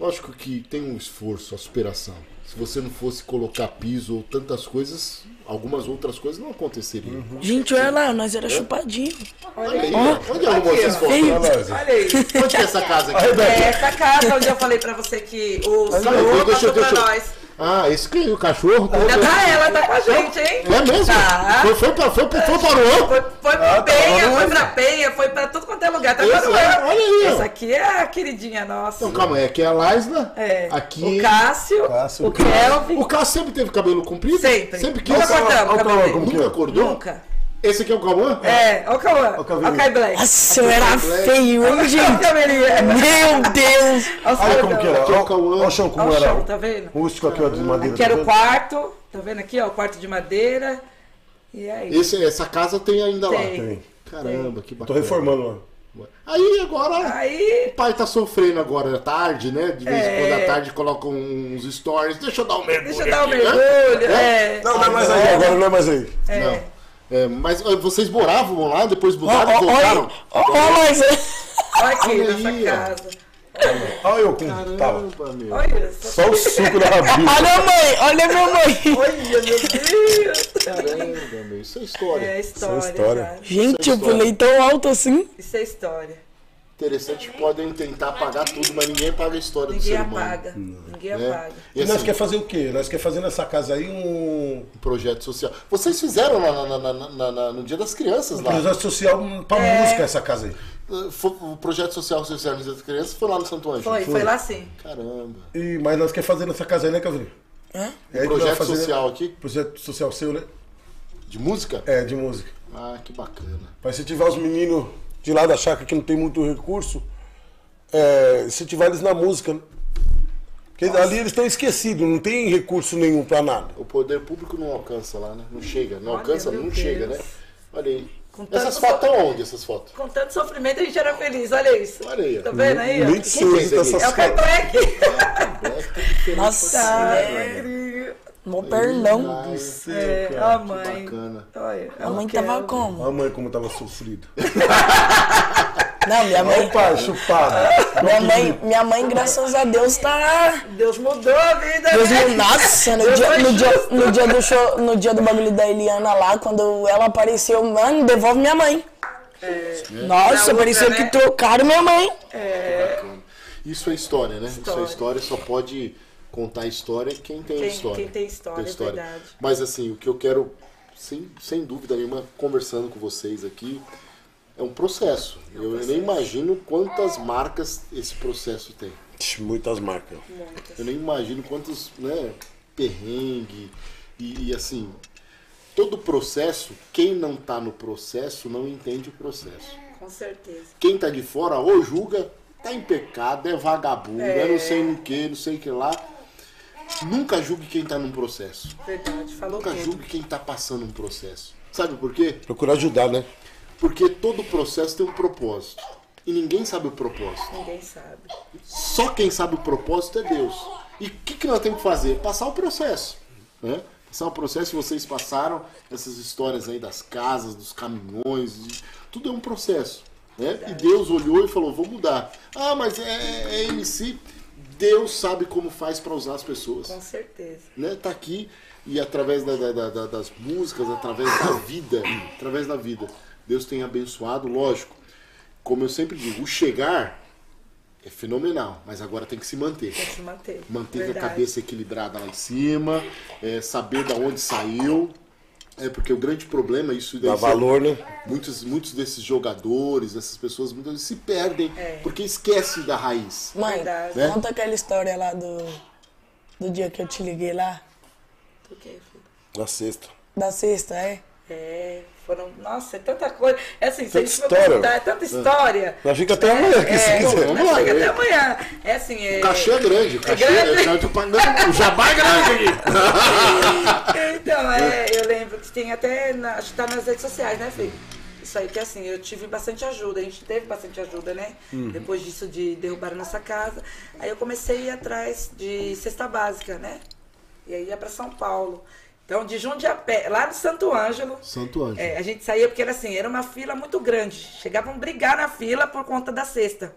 lógico que tem um esforço, a superação. Se você não fosse colocar piso ou tantas coisas, algumas outras coisas não aconteceriam. Gente, olha lá, nós era chupadinho. Olha aí, ó. onde arrumou essas fotos? Olha aí. Onde que é essa casa aqui? É essa casa onde eu falei pra você que o senhor deixa, pra nós. Ah, esse que o cachorro. Tá, tá ela, tá com a gente, hein? É mesmo? Tá. Foi, foi, pra, foi, foi, foi para o Foi, outro? foi pra Penha, foi pra Penha, foi pra tudo quanto é lugar. Tá Esse é, olha aí. Essa aqui é a queridinha nossa. Então, calma aí. Aqui é a Laisla. É. Aqui. O Cássio, Cássio. o Kelvin. O Cássio sempre teve cabelo comprido? Sempre. Sempre quis. Nunca cortamos que Nunca é. acordou? Nunca. Esse aqui é o Cauã? É, ó o Cauã. Ó o o. Kai Black. Nossa, eu era feio, hein, o gente? Meu Deus! Olha como que era. Aqui é o Olha Cauã. olha o chão como o era. chão, tá vendo? Rústico aqui, ó, de madeira. Aqui tá era o vendo? quarto. Tá vendo aqui, ó? O quarto de madeira. E aí? Esse, essa casa tem ainda lá. Tem. Tem. Caramba, que Tô bacana. reformando lá. Aí agora. Aí. O pai tá sofrendo agora, à tarde, né? De vez em É. quando à tarde coloca uns stories. Deixa eu dar um mergulho. Deixa eu dar um aqui, né? mergulho. É. Não, não é mais aí, agora não é mais aí. Não. É, mas vocês moravam lá, depois mudaram e voltaram? ó, mas... Olha aqui Olha nessa aí, ó. casa. Olha eu como tava. Caramba, meu. Olha só. Só o suco da rabinha. Olha a mãe, olha minha mãe. Olha, meu Deus. Caramba, meu. Isso é história. É história. Isso é história. Gente, eu pulei tão alto assim. Isso é história. Interessante que podem tentar apagar tudo, mas ninguém apaga a história do Ninguém ser humano. apaga. Ninguém né? apaga. E E nós assim, quer fazer o quê? Nós quer fazer nessa casa aí um um projeto social. Vocês fizeram lá na- na- na- na- na- no Dia das Crianças lá. projeto social pra É. música essa casa aí. Foi- O projeto social que fizeram no Dia das Crianças foi lá no Santo Anjo. Foi, foi lá sim. Caramba. E, mas nós quer fazer nessa casa aí, né, Cavrinho? Hã? É que projeto fazer- social aqui? Projeto social seu, né? De música? É, de música. Ah, que bacana. Mas se tiver os meninos de lá da chácara que não tem muito recurso, é, se tiver eles na música, né? Porque ali eles estão esquecidos, não tem recurso nenhum pra nada. O poder público não alcança lá, né? Não chega. Não Olha, alcança, não Deus. chega, né? Olha aí. Com Essas fotos estão onde, essas fotos? Com tanto sofrimento a gente era feliz, olha isso. Olha aí. Tá vendo aí? Nem sei onde tá essas É o Kai fotos. Black. Nossa, Tá, velho. querido. Mó pernão. Ai, É, cara, a que mãe. bacana. Olha, A mãe tava como? A mãe como tava sofrida. Não, minha mãe... o pai chupado. Minha mãe, minha mãe, graças a Deus, tá... Deus mudou a vida, Deus né? me... Nossa, no dia, no, dia, no dia do show, no dia do bagulho da Eliana lá, quando ela apareceu, mano, devolve minha mãe. Nossa, Na parecia outra, né? que trocaram minha mãe. Bacana. Isso é história, né? Isso é História. história, só pode contar história quem tem Quem- história. quem tem história, é verdade. Mas assim, o que eu quero, sem, sem dúvida nenhuma, conversando com vocês aqui, é um processo. eu nem imagino quantas marcas esse processo tem. Muitas marcas. Eu nem imagino quantos, né, perrengue e, e, assim, todo processo, quem não tá no processo não entende o processo. Com certeza. Quem tá de fora ou julga, tá em pecado, é vagabundo, é, não sei no que, não sei o que lá. Nunca julgue quem tá num processo. Verdade, falou Nunca tudo. julgue quem tá passando um processo. Sabe por quê? Procurar ajudar, né? Porque todo processo tem um propósito. E ninguém sabe o propósito. Ninguém sabe. Só quem sabe o propósito é Deus. E o que, que nós temos que fazer? Passar o processo. Né? Passar o processo, vocês passaram essas histórias aí das casas, dos caminhões, de- tudo é um processo. Né? E Deus olhou e falou, vou mudar. Ah, mas é, é MC. Deus sabe como faz para usar as pessoas Com certeza. né, tá aqui e através da- da- da- da- das músicas, através da vida, através da vida, Deus tem abençoado, lógico. Como eu sempre digo, o chegar é fenomenal, mas agora tem que se manter. Tem que se manter. Manter a cabeça equilibrada lá em cima, é, saber da onde saiu. É porque o grande problema, isso daí Dá valor, né? muitos, muitos desses jogadores, essas pessoas, muitas vezes se perdem É. porque esquecem da raiz. Mãe. Né? conta aquela história lá do, do dia que eu te liguei lá, quê, filho? Na sexta. da sexta, é? É, foram. Nossa, é tanta coisa. É assim, se a gente contar, é tanta história. Nós fica até amanhã aqui, se É, quiser. Vamos lá, é. até amanhã. É assim, é. O cachê é grande, o cachê grande? é, eu tô pagando, o jabá é grande aqui. Então, é, eu lembro que tem até. Na, acho que tá nas redes sociais, né, Fê? Isso aí que assim, eu tive bastante ajuda, a gente teve bastante ajuda, né? Depois disso de derrubar a nossa casa. Aí eu comecei a ir atrás de cesta básica, né? E aí ia pra São Paulo. Então, de Jundiapé, lá no Santo Ângelo. Santo Anjo. É, a gente saía porque era assim, era uma fila muito grande. Chegavam a brigar na fila por conta da cesta.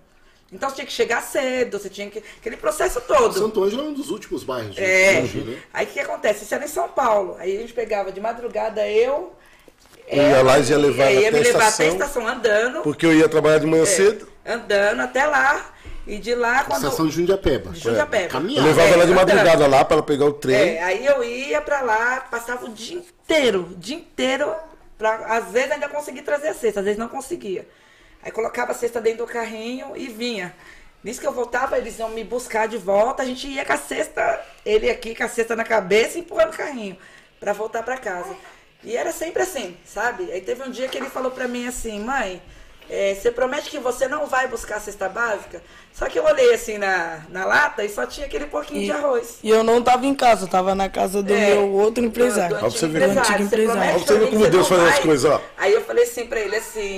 Então você tinha que chegar cedo, você tinha que. Aquele processo todo. Santo Ângelo é um dos últimos bairros de É. hoje, né? Aí o que, acontece? Isso era em São Paulo. Aí a gente pegava de madrugada eu. Eu ia lá e ia levar é, ia até me levar até a estação. estação andando. Porque eu ia trabalhar de manhã é, cedo. Andando até lá. E de lá, quando. Estação de Jundiapeba. De Jundiapeba. Eu Caminhada. levava É, ela de andando. madrugada lá pra ela pegar o trem. É, aí eu ia pra lá, passava o dia inteiro, o dia inteiro, pra, às vezes ainda conseguia trazer a cesta, às vezes não conseguia. Aí colocava a cesta dentro do carrinho e vinha. Nisso que eu voltava, eles iam me buscar de volta, a gente ia com a cesta, ele aqui com a cesta na cabeça e empurrando o carrinho, pra voltar pra casa. E era sempre assim, sabe? Aí teve um dia que ele falou pra mim assim, mãe, é, você promete que você não vai buscar a cesta básica? Só que eu olhei assim na, na lata e só tinha aquele pouquinho de arroz. E eu não tava em casa, eu tava na casa do É. meu outro empresário. Do, Ó, do pra você antigo ver. Como Deus faz as coisas, ó. Aí eu falei assim pra ele assim,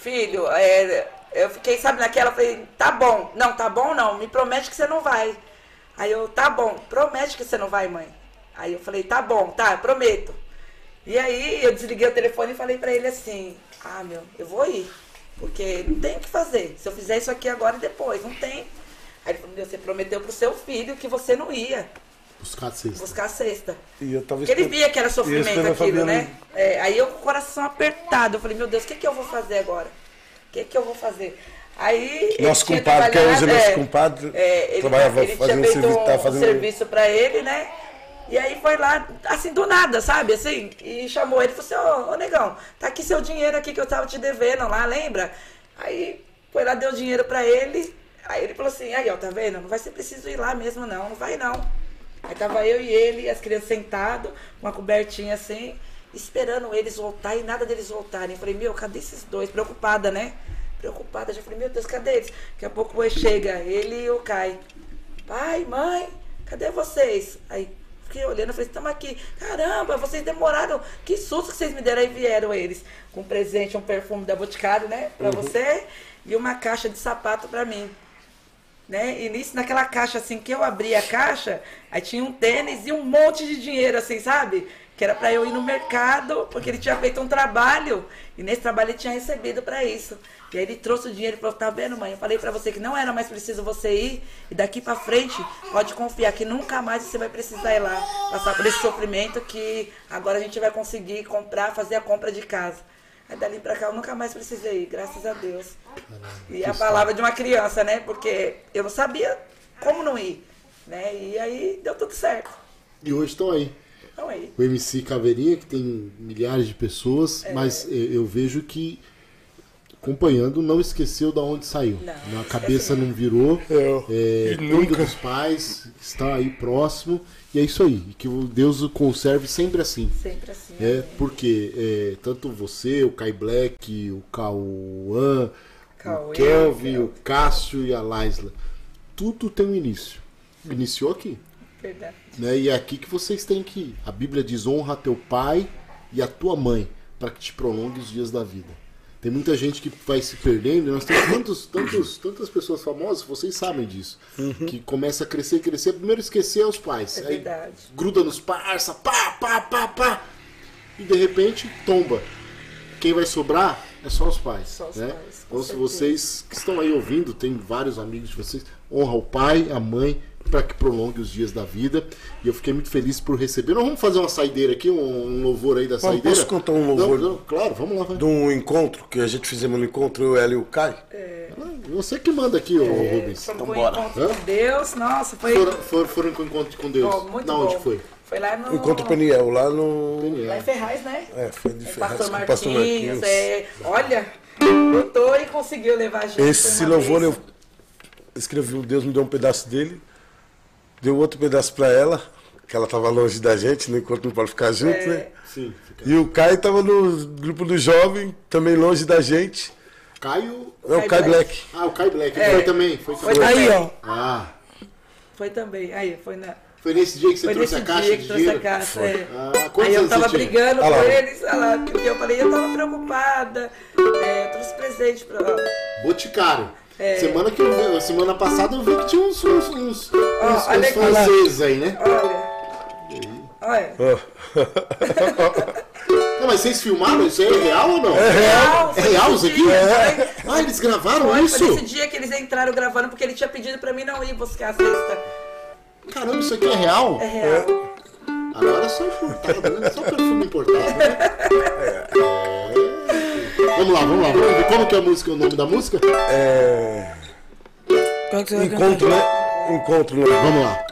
filho, é, eu fiquei, sabe, naquela, eu falei, tá bom. Não, tá bom não, me promete que você não vai. Aí eu, tá bom, promete que você não vai, mãe. Aí eu falei, tá bom, tá, prometo. E aí eu desliguei o telefone e falei pra ele assim, ah, meu, eu vou ir. Porque não tem o que fazer. Se eu fizer isso aqui agora e depois, não tem. Aí ele falou, meu, você prometeu pro seu filho que você não ia Buscar a cesta. buscar a cesta. E eu tava Porque ele via que era sofrimento aquilo, Fabiana né? É, aí eu com o coração apertado, eu falei, meu Deus, o que, que eu vou fazer agora? O que, que eu vou fazer? Aí. ele Nosso compadre, que é hoje trabalhado- nosso compadre, é, ele, trabalhava ele fazendo tinha feito serviço, um, tava fazendo- serviço pra ele, né? E aí foi lá, assim, do nada, sabe? Assim, e chamou ele e falou assim, ô, ô negão, tá aqui seu dinheiro aqui que eu tava te devendo lá, lembra? Aí foi lá, deu dinheiro pra ele. Aí ele falou assim, aí ó, tá vendo? Não vai ser preciso ir lá mesmo, não, não vai não. Aí tava eu e ele, as crianças sentados, uma cobertinha assim, esperando eles voltar e nada deles voltarem. Eu falei, meu, cadê esses dois? Preocupada, né? Preocupada, já falei, meu Deus, cadê eles? Daqui a pouco chega ele e o Kai. Pai, mãe, cadê vocês? Aí fiquei olhando, falei, estamos aqui. Caramba, vocês demoraram. Que susto que vocês me deram. Aí vieram eles com um presente, um perfume da Boticário, né? Pra você e uma caixa de sapato pra mim. Né? E nisso, naquela caixa assim, que eu abri a caixa, aí tinha um tênis e um monte de dinheiro, assim, sabe? Que era pra eu ir no mercado, porque ele tinha feito um trabalho, e nesse trabalho ele tinha recebido pra isso. E aí ele trouxe o dinheiro e falou, tá vendo, mãe? Eu falei pra você que não era mais preciso você ir, e daqui pra frente, pode confiar que nunca mais você vai precisar ir lá, passar por esse sofrimento que agora a gente vai conseguir comprar, fazer a compra de casa. Aí dali pra cá eu nunca mais precisei ir, graças a Deus. E a palavra de uma criança, né? Porque eu não sabia como não ir. Né? E aí deu tudo certo. E hoje estão aí. Então aí. O MC Caveirinha, que tem milhares de pessoas, É. mas eu vejo que acompanhando não esqueceu da onde saiu. Não, a cabeça não virou. Eu. É, E cuida nunca. dos pais, está aí próximo. E é isso aí. E que Deus o conserve sempre assim. Sempre assim. É, porque é, tanto você, o Kai Black, o Cauã, o Kelvin, Kel. o Cássio e a Laisla, tudo tem um início. Iniciou aqui. Verdade. Né? E é aqui que vocês têm que ir. A Bíblia diz: honra teu pai e a tua mãe, para que te prolongue os dias da vida. Tem muita gente que vai se perdendo, e nós temos tantos, tantos, tantas pessoas famosas, vocês sabem disso, que começa a crescer, crescer, primeiro esquecer os pais. É Aí verdade. gruda nos parça, pá, pá, pá, pá. E de repente tomba. Quem vai sobrar é só os pais. Só os né? pais, Então, se certeza. vocês que estão aí ouvindo, tem vários amigos de vocês, honra o pai, a mãe, para que prolongue os dias da vida. E eu fiquei muito feliz por receber. Nós vamos fazer uma saideira aqui, um, louvor aí da saideira. posso contar um louvor? Não, não, claro, vamos lá. Vai. De um encontro que a gente fizemos no encontro, eu, ela e o Kai. Você que manda aqui, ô É, Rubens. Então bora. encontro Hã? com Deus. Nossa, foi Foram, foram, foram com o encontro com Deus. ó, muito da bom. onde foi? Foi lá no. Encontro Peniel, lá no. Lá em Ferraz, né? É, foi de É, Ferraz Pastor com o Pastor Marquinhos, Marquinhos. é, olha, lutou e conseguiu levar a gente. Esse louvor eu bênção. escrevi, o Deus me deu um pedaço dele, deu outro pedaço pra ela, que ela tava longe da gente, no encontro não pode ficar junto, É. né? Sim. Fica. E o Kai tava no grupo do jovem, também longe da gente. Caio. É o Kai Black. Black. Ah, o Kai Black. É. Foi também. Foi Foi também. Aí, ó. Ah, Foi também. Aí, foi na. foi nesse dia que você Foi trouxe nesse a caixa dia de que trouxe a caixa. é. Ah, Aí eu tava brigando Ah com eles, lá, porque eu falei, eu tava preocupada. É, eu trouxe presente pra. Boticário. É. Semana, que eu semana passada eu vi que tinha uns, uns, uns, uns, olha uns franceses aí, né? Olha. Olha. Não, mas vocês filmaram? Isso aí é real ou não? Real, É real nesse isso aqui? É. Ah, eles gravaram Foi, isso? foi nesse dia que eles entraram gravando, porque ele tinha pedido pra mim não ir buscar a cesta. Caramba, isso aqui é real? É real. Agora é só importado, né? Só perfume importado, né? É. Vamos lá, vamos lá. Vamos ver como que é a música, o nome da música? É. Que Encontro, né? Encontro, né? Vamos lá.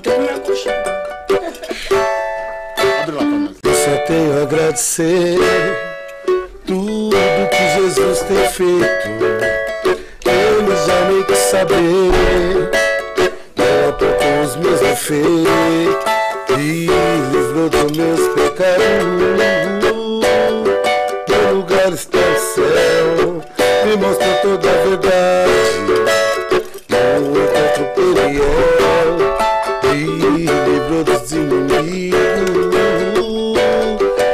Que me aconchar. Abre lá pra nós. Eu só tenho a agradecer tudo que Jesus tem feito. Ele já nem quis saber, não apontou os meus defeitos e livrou dos meus pecados. Meu lugar está no céu, me mostra toda a verdade. No encontro periel e livrou dos inimigos.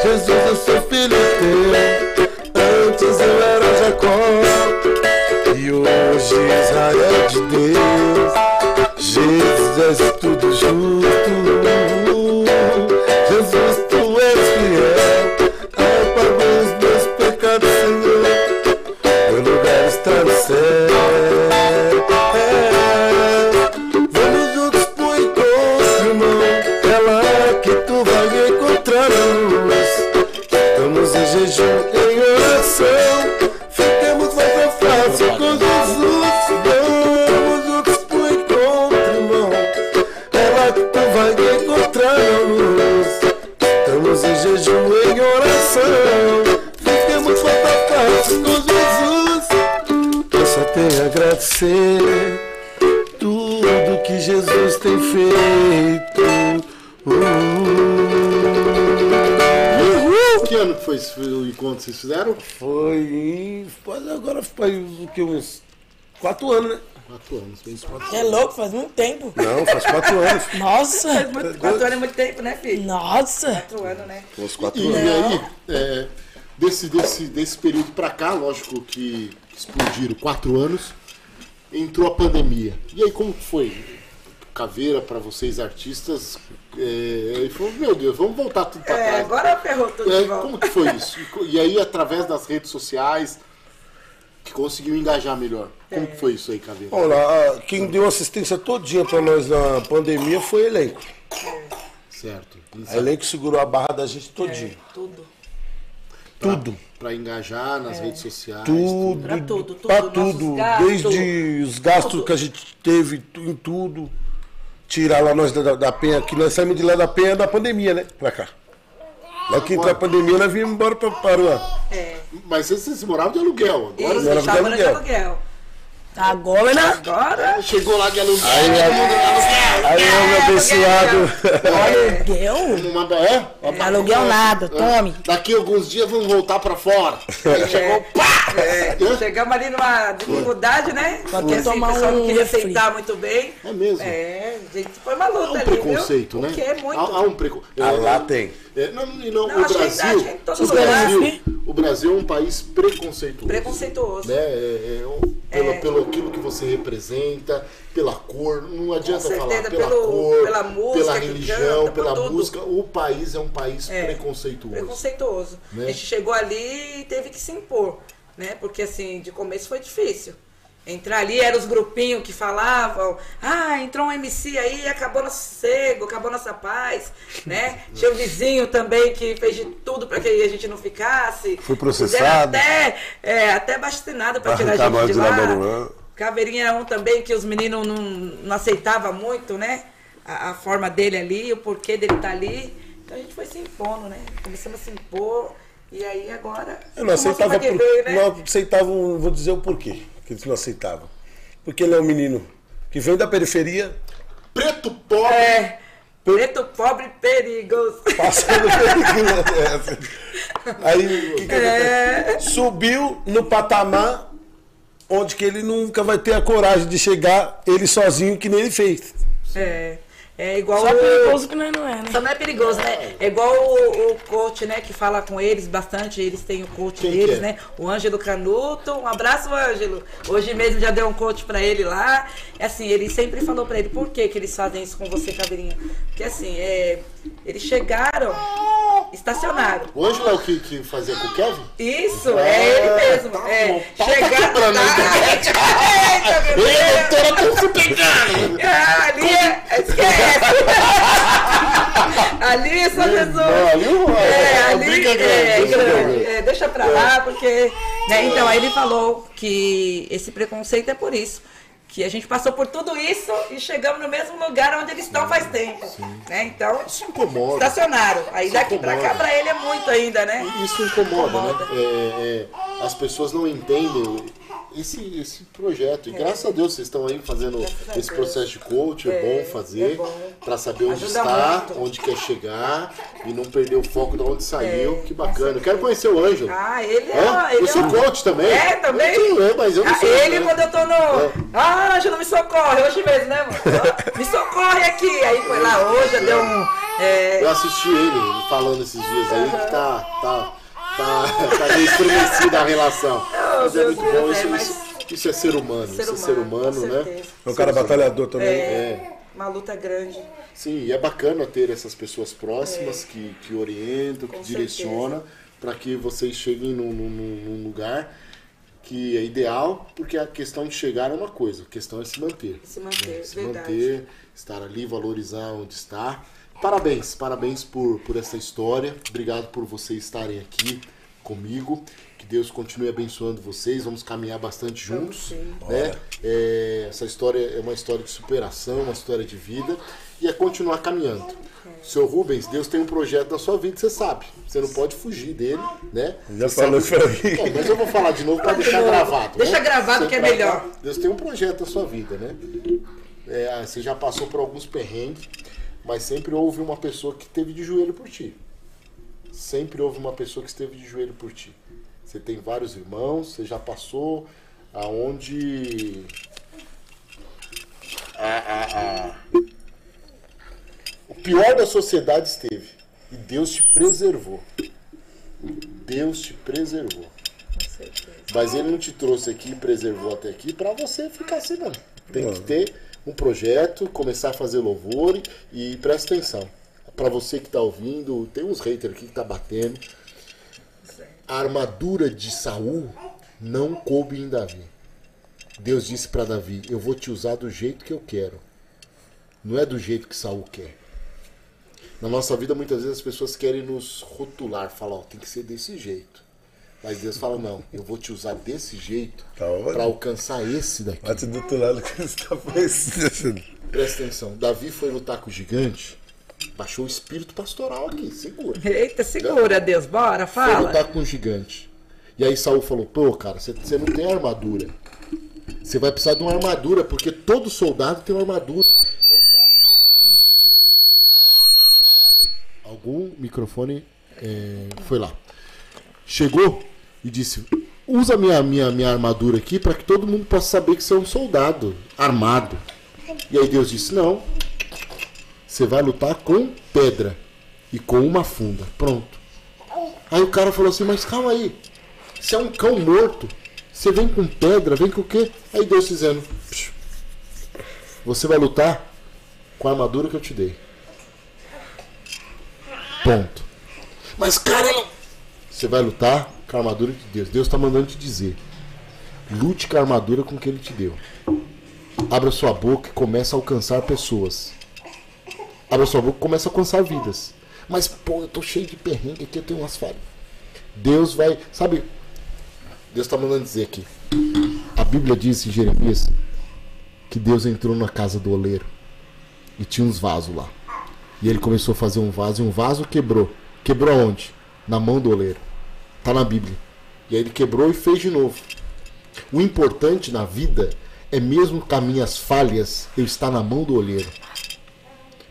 Jesus, eu sou filho teu. Antes eu era Jacó e hoje Israel de Deus. Jesus, tudo justo. A agradecer tudo que Jesus tem feito. Uhul! Que ano que foi esse o encontro que vocês fizeram? Foi faz- Agora faz o que? Uns quatro anos, né? Quatro anos. Fez quatro É louco, faz muito tempo. Não, faz quatro anos. Nossa! Muito, quatro anos é muito tempo, né, filho? Nossa! Quatro anos, né? Uns quatro E anos. aí, é, desse, desse, desse período pra cá, lógico que explodiram quatro anos, entrou a pandemia. E aí, como que foi? Caveira, pra vocês artistas, é, ele falou, meu Deus, vamos voltar tudo pra É, trás. agora ferrou tudo É, de volta. como que foi isso? E E aí, através das redes sociais, que conseguiu engajar melhor. Como que foi isso aí, Caveira? Olha, quem deu assistência todinha pra nós na pandemia foi o elenco. Certo. A elenco segurou a barra da gente todinha. Tudo. Tudo. Pra engajar nas redes sociais. Tudo. Pra tudo, tudo, tudo. gastos. Desde os gastos Tudo. que a gente teve em tudo. Tirar lá nós da, da Penha, que nós saímos de lá da Penha da pandemia, né? Pra cá. Lá que entrou a pandemia, nós viemos embora pra Paruá. É. Mas vocês, vocês moravam de aluguel. Agora Isso, agora tava de morando de aluguel. Agora, né? Agora. chegou lá de aluguel. Aí, todo mundo aluguel. Aí eu, meu abençoado. Aluguel? Não manda, é? Aluguel nada, tome. Daqui a alguns dias vamos voltar pra fora. Aí chegou, pá! É, chegamos ali numa dificuldade, né? Porque assim, tomar o pessoal não um queria aceitar muito bem. É mesmo? É, gente foi uma Há luta um ali, preconceito, viu? né? O que é muito. Há, há um preconceito. Ah, lá tem. Não, e não, Não, o que- Brasil, o. Brasil, o Brasil é um país preconceituoso. Preconceituoso. Né? É, é, um- pelo, pelo aquilo que você representa, pela cor, não adianta certeza, falar pela pelo- cor, pela música pela religião, canta, pela tudo. música. O país é um país É, preconceituoso. Preconceituoso. Né? A gente chegou ali e teve que se impor, né? Porque assim, de começo foi difícil. Entrar ali, eram os grupinhos que falavam, ah, entrou um MC aí, acabou nosso sossego, acabou nossa paz, né? Tinha o vizinho também que fez de tudo para que a gente não ficasse. Foi processado. Até, é, até bastinado para tirar a gente de lá. Maruã. Caveirinha era um também que os meninos não, não aceitavam muito, né? A, a forma dele ali, o porquê dele estar ali. Então a gente foi se impondo, né? Começamos a se impor. E aí agora. Eu não aceitava, por, veio, né? não aceitavam, vou dizer o porquê que eles não aceitavam. Porque ele é um menino que vem da periferia, Preto pobre. É. Preto, pobre, perigoso. passando perigo. Aí o que que É. Subiu no patamar onde que ele nunca vai ter a coragem de chegar ele sozinho que nem ele fez. É. É igual Só o. perigoso que nós não é, né? Só não é perigoso, né? É igual o, o coach, né, que fala com eles bastante, eles têm o coach Quem deles, é? né? O Ângelo Canuto. Um abraço, Ângelo. Hoje mesmo já deu um coach pra ele lá. É Assim, ele sempre falou pra ele por que, que eles fazem isso com você, Caveirinha. Porque assim, é, eles chegaram, estacionaram. O Ângelo é o que, que fazia com o Kevin? Isso, é ele mesmo. tá é, bom. Pau tá chegaram. quebrando aí, Eita, meu Deus. Doutora, tô se pegando! Ah, ali é. Esquece! Ali é São Jesus. ali É, a ali é grande, é, deixa grande. pra. É, deixa pra lá, porque. né, Então, aí ele falou que esse preconceito é por isso. Que a gente passou por tudo isso e chegamos no mesmo lugar onde eles estão faz tempo. Né? Então, Isso incomoda. estacionaram. Aí daqui pra cá, pra ele é muito ainda, né? Isso incomoda, Incomoda. né? É, é, as pessoas não entendem esse, esse projeto. E graças a Deus vocês estão aí fazendo esse processo de coach, é, É, bom fazer, é para saber onde Ajuda está, muito. onde quer chegar e não perder o foco de onde saiu. É, que bacana. Quero conhecer o Ângelo. Ah, ele é. Ele eu sou é um- coach também. É, também? Eu sou, é, mas eu não Ah, sou. ele, né? quando eu tô no. Ah, Ângelo, me socorre. Hoje mesmo, né, mano? me socorre aqui. Aí foi lá hoje, deu um. é, Eu assisti ele, ele falando esses dias aí que tá, tá, tá, tá meio estremecida a relação. Mas é muito bom, é, isso, mas- isso, isso é ser humano, ser isso é humano, ser humano, né? É um cara batalhador também. É, uma luta grande. Sim, e é bacana ter essas pessoas próximas que, que orientam, que direcionam para que vocês cheguem num, num- num- lugar que é ideal, porque a questão de chegar é uma coisa, a questão é se manter. Se manter, Se verdade. manter, estar ali, valorizar onde está. Parabéns, parabéns por, por essa história. Obrigado por vocês estarem aqui comigo. Deus continue abençoando vocês. Vamos caminhar bastante juntos. Né? É, essa história é uma história de superação, uma história de vida. E é continuar caminhando. Seu Rubens, Deus tem um projeto na sua vida, você sabe. Você não pode fugir dele, né? Já Você falou sabe- isso aí. Bom, mas eu vou falar de novo para deixar gravado. Deixa né? gravado que é melhor. pra- Deus tem um projeto na sua vida, né? É, você já passou por alguns perrengues, mas sempre houve uma pessoa que esteve de joelho por ti. Sempre houve uma pessoa que esteve de joelho por ti. Você tem vários irmãos, você já passou aonde a- a- a- o pior da sociedade esteve. E Deus te preservou. Deus te preservou. Com certeza. Mas ele não te trouxe aqui e preservou até aqui pra você ficar assim, não. Tem que ter um projeto, começar a fazer louvor e, e presta atenção. Pra você que tá ouvindo, tem uns haters aqui que tá batendo. A armadura de Saul não coube em Davi. Deus disse pra Davi: Eu vou te usar do jeito que eu quero. Não é do jeito que Saul quer. Na nossa vida, muitas vezes as pessoas querem nos rotular, falar, ó, tem que ser desse jeito. Mas Deus fala, não, eu vou te usar desse jeito Tá para alcançar esse daqui. Bate do outro lado que você tá fazendo. Presta atenção, Davi foi lutar com o gigante, baixou o espírito pastoral aqui, segura. Eita, segura, Deus. Bora, Foi fala. lutar com o gigante. E aí Saul falou, pô, cara, você você não tem armadura. Você vai precisar de uma armadura, porque todo soldado tem uma armadura. Algum microfone é, foi lá. Chegou e disse: usa minha, minha, minha armadura aqui para que todo mundo possa saber que você é um soldado armado. E aí Deus disse: não. Você vai lutar com pedra e com uma funda. Pronto. Aí o cara falou assim: mas calma aí. Você é um cão morto. Você vem com pedra, vem com o quê? Aí Deus dizendo: "Psh, Você vai lutar com a armadura que eu te dei. Ponto. Mas cara. Você vai lutar com a armadura de Deus. Deus está mandando te dizer: lute com a armadura com que Ele te deu. Abra sua boca e comece a alcançar pessoas. Boca e comece a alcançar vidas. Mas, pô, eu tô cheio de perrengue aqui, eu tenho umas falhas. Deus vai. Sabe? Deus está mandando dizer aqui. A Bíblia diz em Jeremias que Deus entrou na casa do oleiro e tinha uns vasos lá. E ele começou a fazer um vaso e um vaso quebrou. Quebrou onde? Na mão do oleiro. Tá na Bíblia. E aí ele quebrou e fez de novo. O importante na vida é mesmo com as minhas falhas eu estar na mão do oleiro.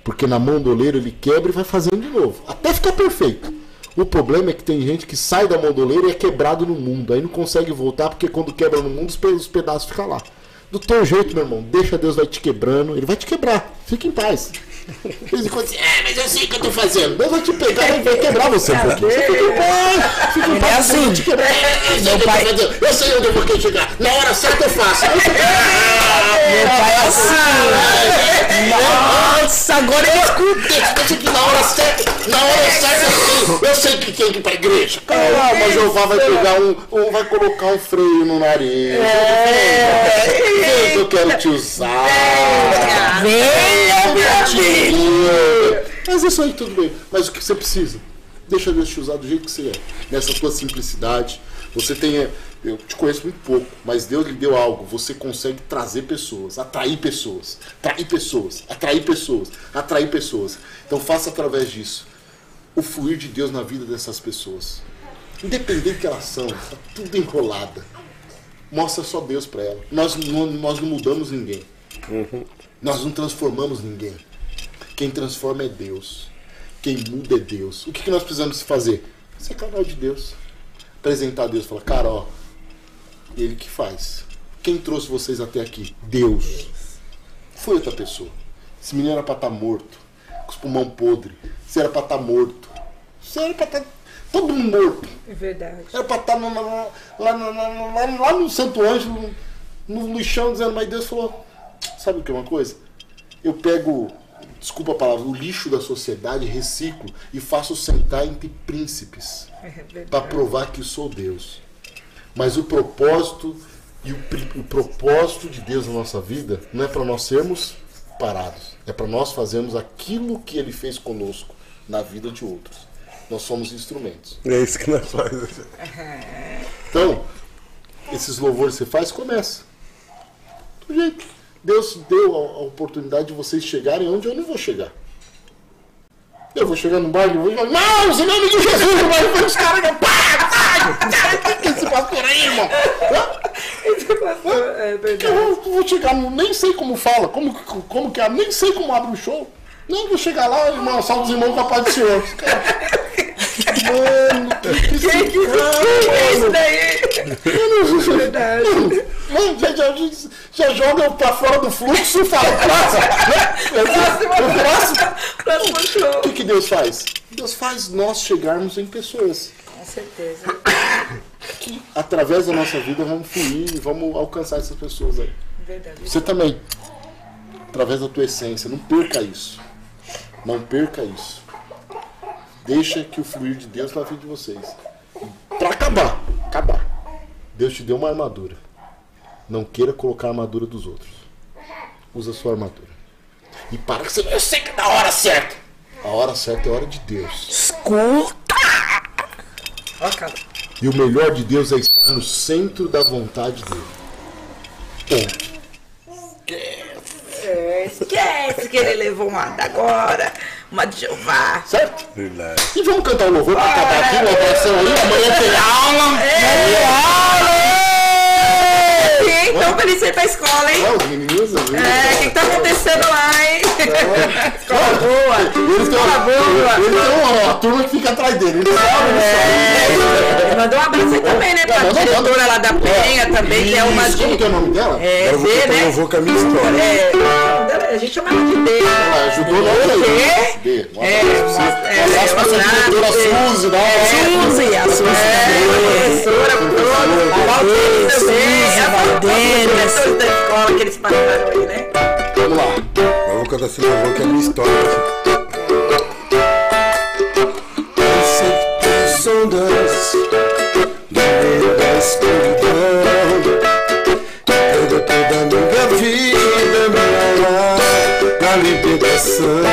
Porque na mão do oleiro ele quebra e vai fazendo de novo. Até ficar perfeito. O problema é que tem gente que sai da mão do oleiro e é quebrado no mundo. Aí não consegue voltar porque quando quebra no mundo os pe- os pedaços ficam lá. Do teu jeito, meu irmão, deixa Deus vai te quebrando, ele vai te quebrar. Fica em paz. Você, é, mas eu sei o que eu tô fazendo. Deus vai te pegar e vai quebrar você um pouquinho. Você fica em paz. Fica em paz. é Deus vai assim. te quebrar. É, é, meu pai. Eu sei onde eu vou querer chegar. Na hora certa eu faço. Meu pai é assim. Nossa, agora eu escuto. Deixa que na hora certa, na hora certa eu sei, eu sei que tem que ir pra igreja. Calma, Jeová vai pegar um, um, vai colocar um freio no nariz. Vem que eu quero te usar. Venha, meu Mas isso aí tudo bem. Mas o que você precisa? Deixa Deus te usar do jeito que você é. Nessa tua simplicidade. Você tem. é, Eu te conheço muito pouco, mas Deus lhe deu algo. Você consegue trazer pessoas, atrair pessoas, atrair pessoas, atrair pessoas, atrair pessoas. Então faça através disso o fluir de Deus na vida dessas pessoas. Independente que elas são, tá tudo enrolada. Mostra só Deus para ela. Nós não, nós não mudamos ninguém. Nós não transformamos ninguém. Quem transforma é Deus. Quem muda é Deus. O que, que nós precisamos fazer? Ser canal de Deus. Apresentar a Deus. Falar, cara, ó. Ele que faz. Quem trouxe vocês até aqui? Deus. Foi outra pessoa. Esse menino era pra estar morto. Com os pulmão podre. Você era pra estar morto. Você era pra estar. Todo mundo morto. É verdade. Era pra estar no- lá, no- no- lá, lá no Santo Ângelo, no, no chão, dizendo, mas Deus falou, sabe o que é uma coisa? Eu pego, desculpa a palavra, o lixo da sociedade, reciclo e faço sentar entre príncipes É para provar que sou Deus. Mas o propósito e o, o propósito de Deus na nossa vida não é para nós sermos parados, é para nós fazermos aquilo que Ele fez conosco na vida de outros. Nós somos instrumentos. É isso que nós fazemos. Então, esses louvores que você faz, começa. Do jeito. Deus deu a, oportunidade de vocês chegarem onde eu não vou chegar. Eu vou chegar no baile e vou falar, não, em nome de Jesus, o baile foi os caras que pá, pá, cara, que que é esse pastor aí, irmão? É Eu vou, chegar, nem sei como fala, como, que- como que é, nem sei como abre o show. Não, eu vou chegar lá, irmão, salve os irmãos com a paz do Senhor. Cara, Mano, que, que esse Que que cara, é isso daí? Verdade. Mano, já, já, já joga pra fora do fluxo e fala, próximo. né? Próximo. Próximo show. O que, que Deus faz? Deus faz nós chegarmos em pessoas Com certeza. que, através da nossa vida, vamos fluir e vamos alcançar essas pessoas aí. Verdade. Você também, através da tua essência, não perca isso. Não perca isso. Deixa que o fluir de Deus na vida de vocês. Pra acabar, acabar. Deus te deu uma armadura. Não queira colocar a armadura dos outros. Usa a sua armadura. E para que você. Eu sei que é da hora certa. A hora certa é a hora de Deus. Escuta! Ó, cara. E o melhor de Deus é estar no centro da vontade dele. Ponto. É, esquece que ele levou uma da agora, uma de Jeová. Certo? Verdade. E vamos cantar o louvor pra acabar aqui, uma oração aí. Amanhã tem aula. Sim, então pra ele ir pra escola, hein? Não, os menininhos, os meninos. É, o que, que tá acontecendo lá, hein? escola boa. Eles têm, Escola uma, boa. eles têm uma, uma turma que fica atrás dele. Eles sabem, eles sabem. É, mandou um abraço aí também, né? Pra diretora lá da Penha também, que é uma Como que é o nome dela? É, eu vou D, cantar um né? com a minha história. É, a gente chama ela de D. Ela ajudou nós O aí. quê? Dê, um É, é, é, é, Suzy, dá um abraço. Suzy, a Suzy. É, professora, todos, a Valdir também, a Valdir, da escola que eles passaram aí, né? Vamos lá. Eu vou cantar esse louvor que é a minha história. Sondas da escuridão. Alma, na libertação.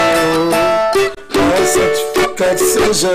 Mas santificado seja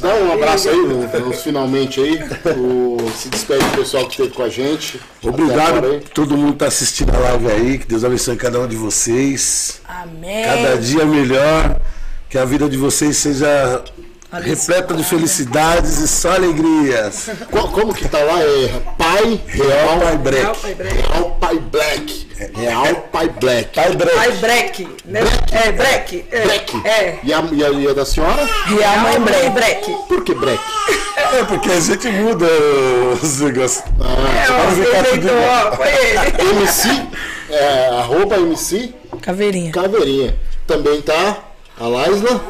dá um abraço aí, finalmente aí. O, se despede do pessoal que esteve com a gente. Obrigado todo mundo que tá assistindo a live aí. Que Deus abençoe cada um de vocês. Amém. Cada dia melhor. Que a vida de vocês seja repleta de felicidades e só alegrias. Co- Como que tá lá? É Pai Real Pai Real Break. Pai Break. Real Pai Black. Real Pai Black. Pai Break. Pai Break. Né? É, Break. É. Black. É. E a, e a, e a da senhora? Real Mãe Break. Break. Por que Black? É porque a gente muda os negócios. É, ó, ó, foi ele. MC, é, arroba MC Caveirinha. Caveirinha. Também tá a Laisla,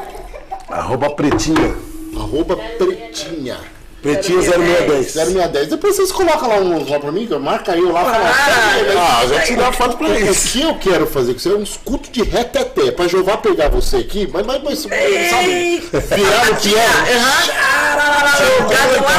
Arroba pretinha. arroba Pretinha. Pretinha 0610. 0610. Depois vocês colocam lá um lá pra mim, marca eu lá. fala, Ah, já te dá foto pra O isso. que eu quero fazer com você é uns cultos de reteté. Pra Jeová pegar você aqui, mas, mas, mas sabe, virar no que é.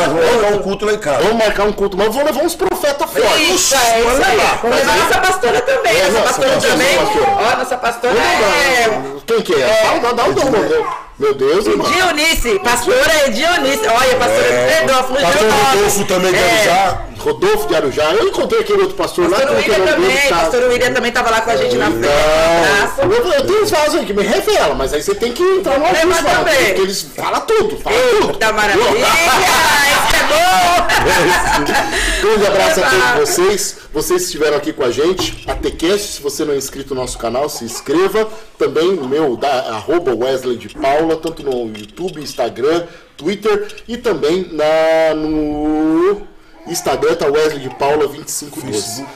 Vamos dar um culto lá em casa. Vamos marcar um culto, mas eu vou levar uns profetas fortes. Isso, é isso Olha aí. Vamos levar nossa pastora também. É, Nossa pastora também. Ó, nossa pastora é. Quem que é? Fala, dá, dá o dom, meu Deus. Irmão. Dionice, pastora é Dionice. Olha, pastora é. Pedro, Pastor Rodolfo também É. quer usar. Rodolfo de Arujá. Eu encontrei aquele outro pastor lá. Pastor o William dele? também, Tá- pastor William também tava lá com a gente na abraço. Eu, eu tenho uns vasos aí que me revela, mas aí você tem que entrar no Leva lá, também. porque eles falam tudo, falam tudo. Eita maravilha! Isso é bom! Grande abraço a todos vocês. Vocês que estiveram aqui com a gente. A TCast, se você não é inscrito no nosso canal, se inscreva. Também o meu, da arroba Wesley de Paula, tanto no YouTube, Instagram, Twitter e também na, no Instagram tá Wesley de Paula 2512. Facebook,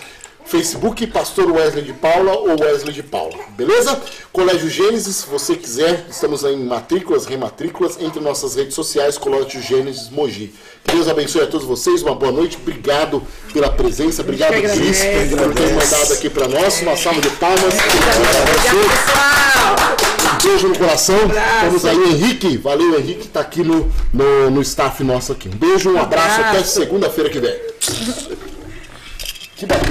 Pastor Wesley de Paula ou Wesley de Paula, beleza? Colégio Gênesis, se você quiser, estamos em matrículas, rematrículas, entre nossas redes sociais, Colégio Gênesis Mogi. Deus abençoe a todos vocês, uma boa noite, obrigado pela presença, obrigado Cris por ter mandado aqui para nós, uma salva de palmas. Um beijo no coração. Temos aí Henrique, valeu Henrique, tá aqui no, no, no staff nosso aqui. Um beijo, um abraço, até segunda-feira que vem. Que bacana.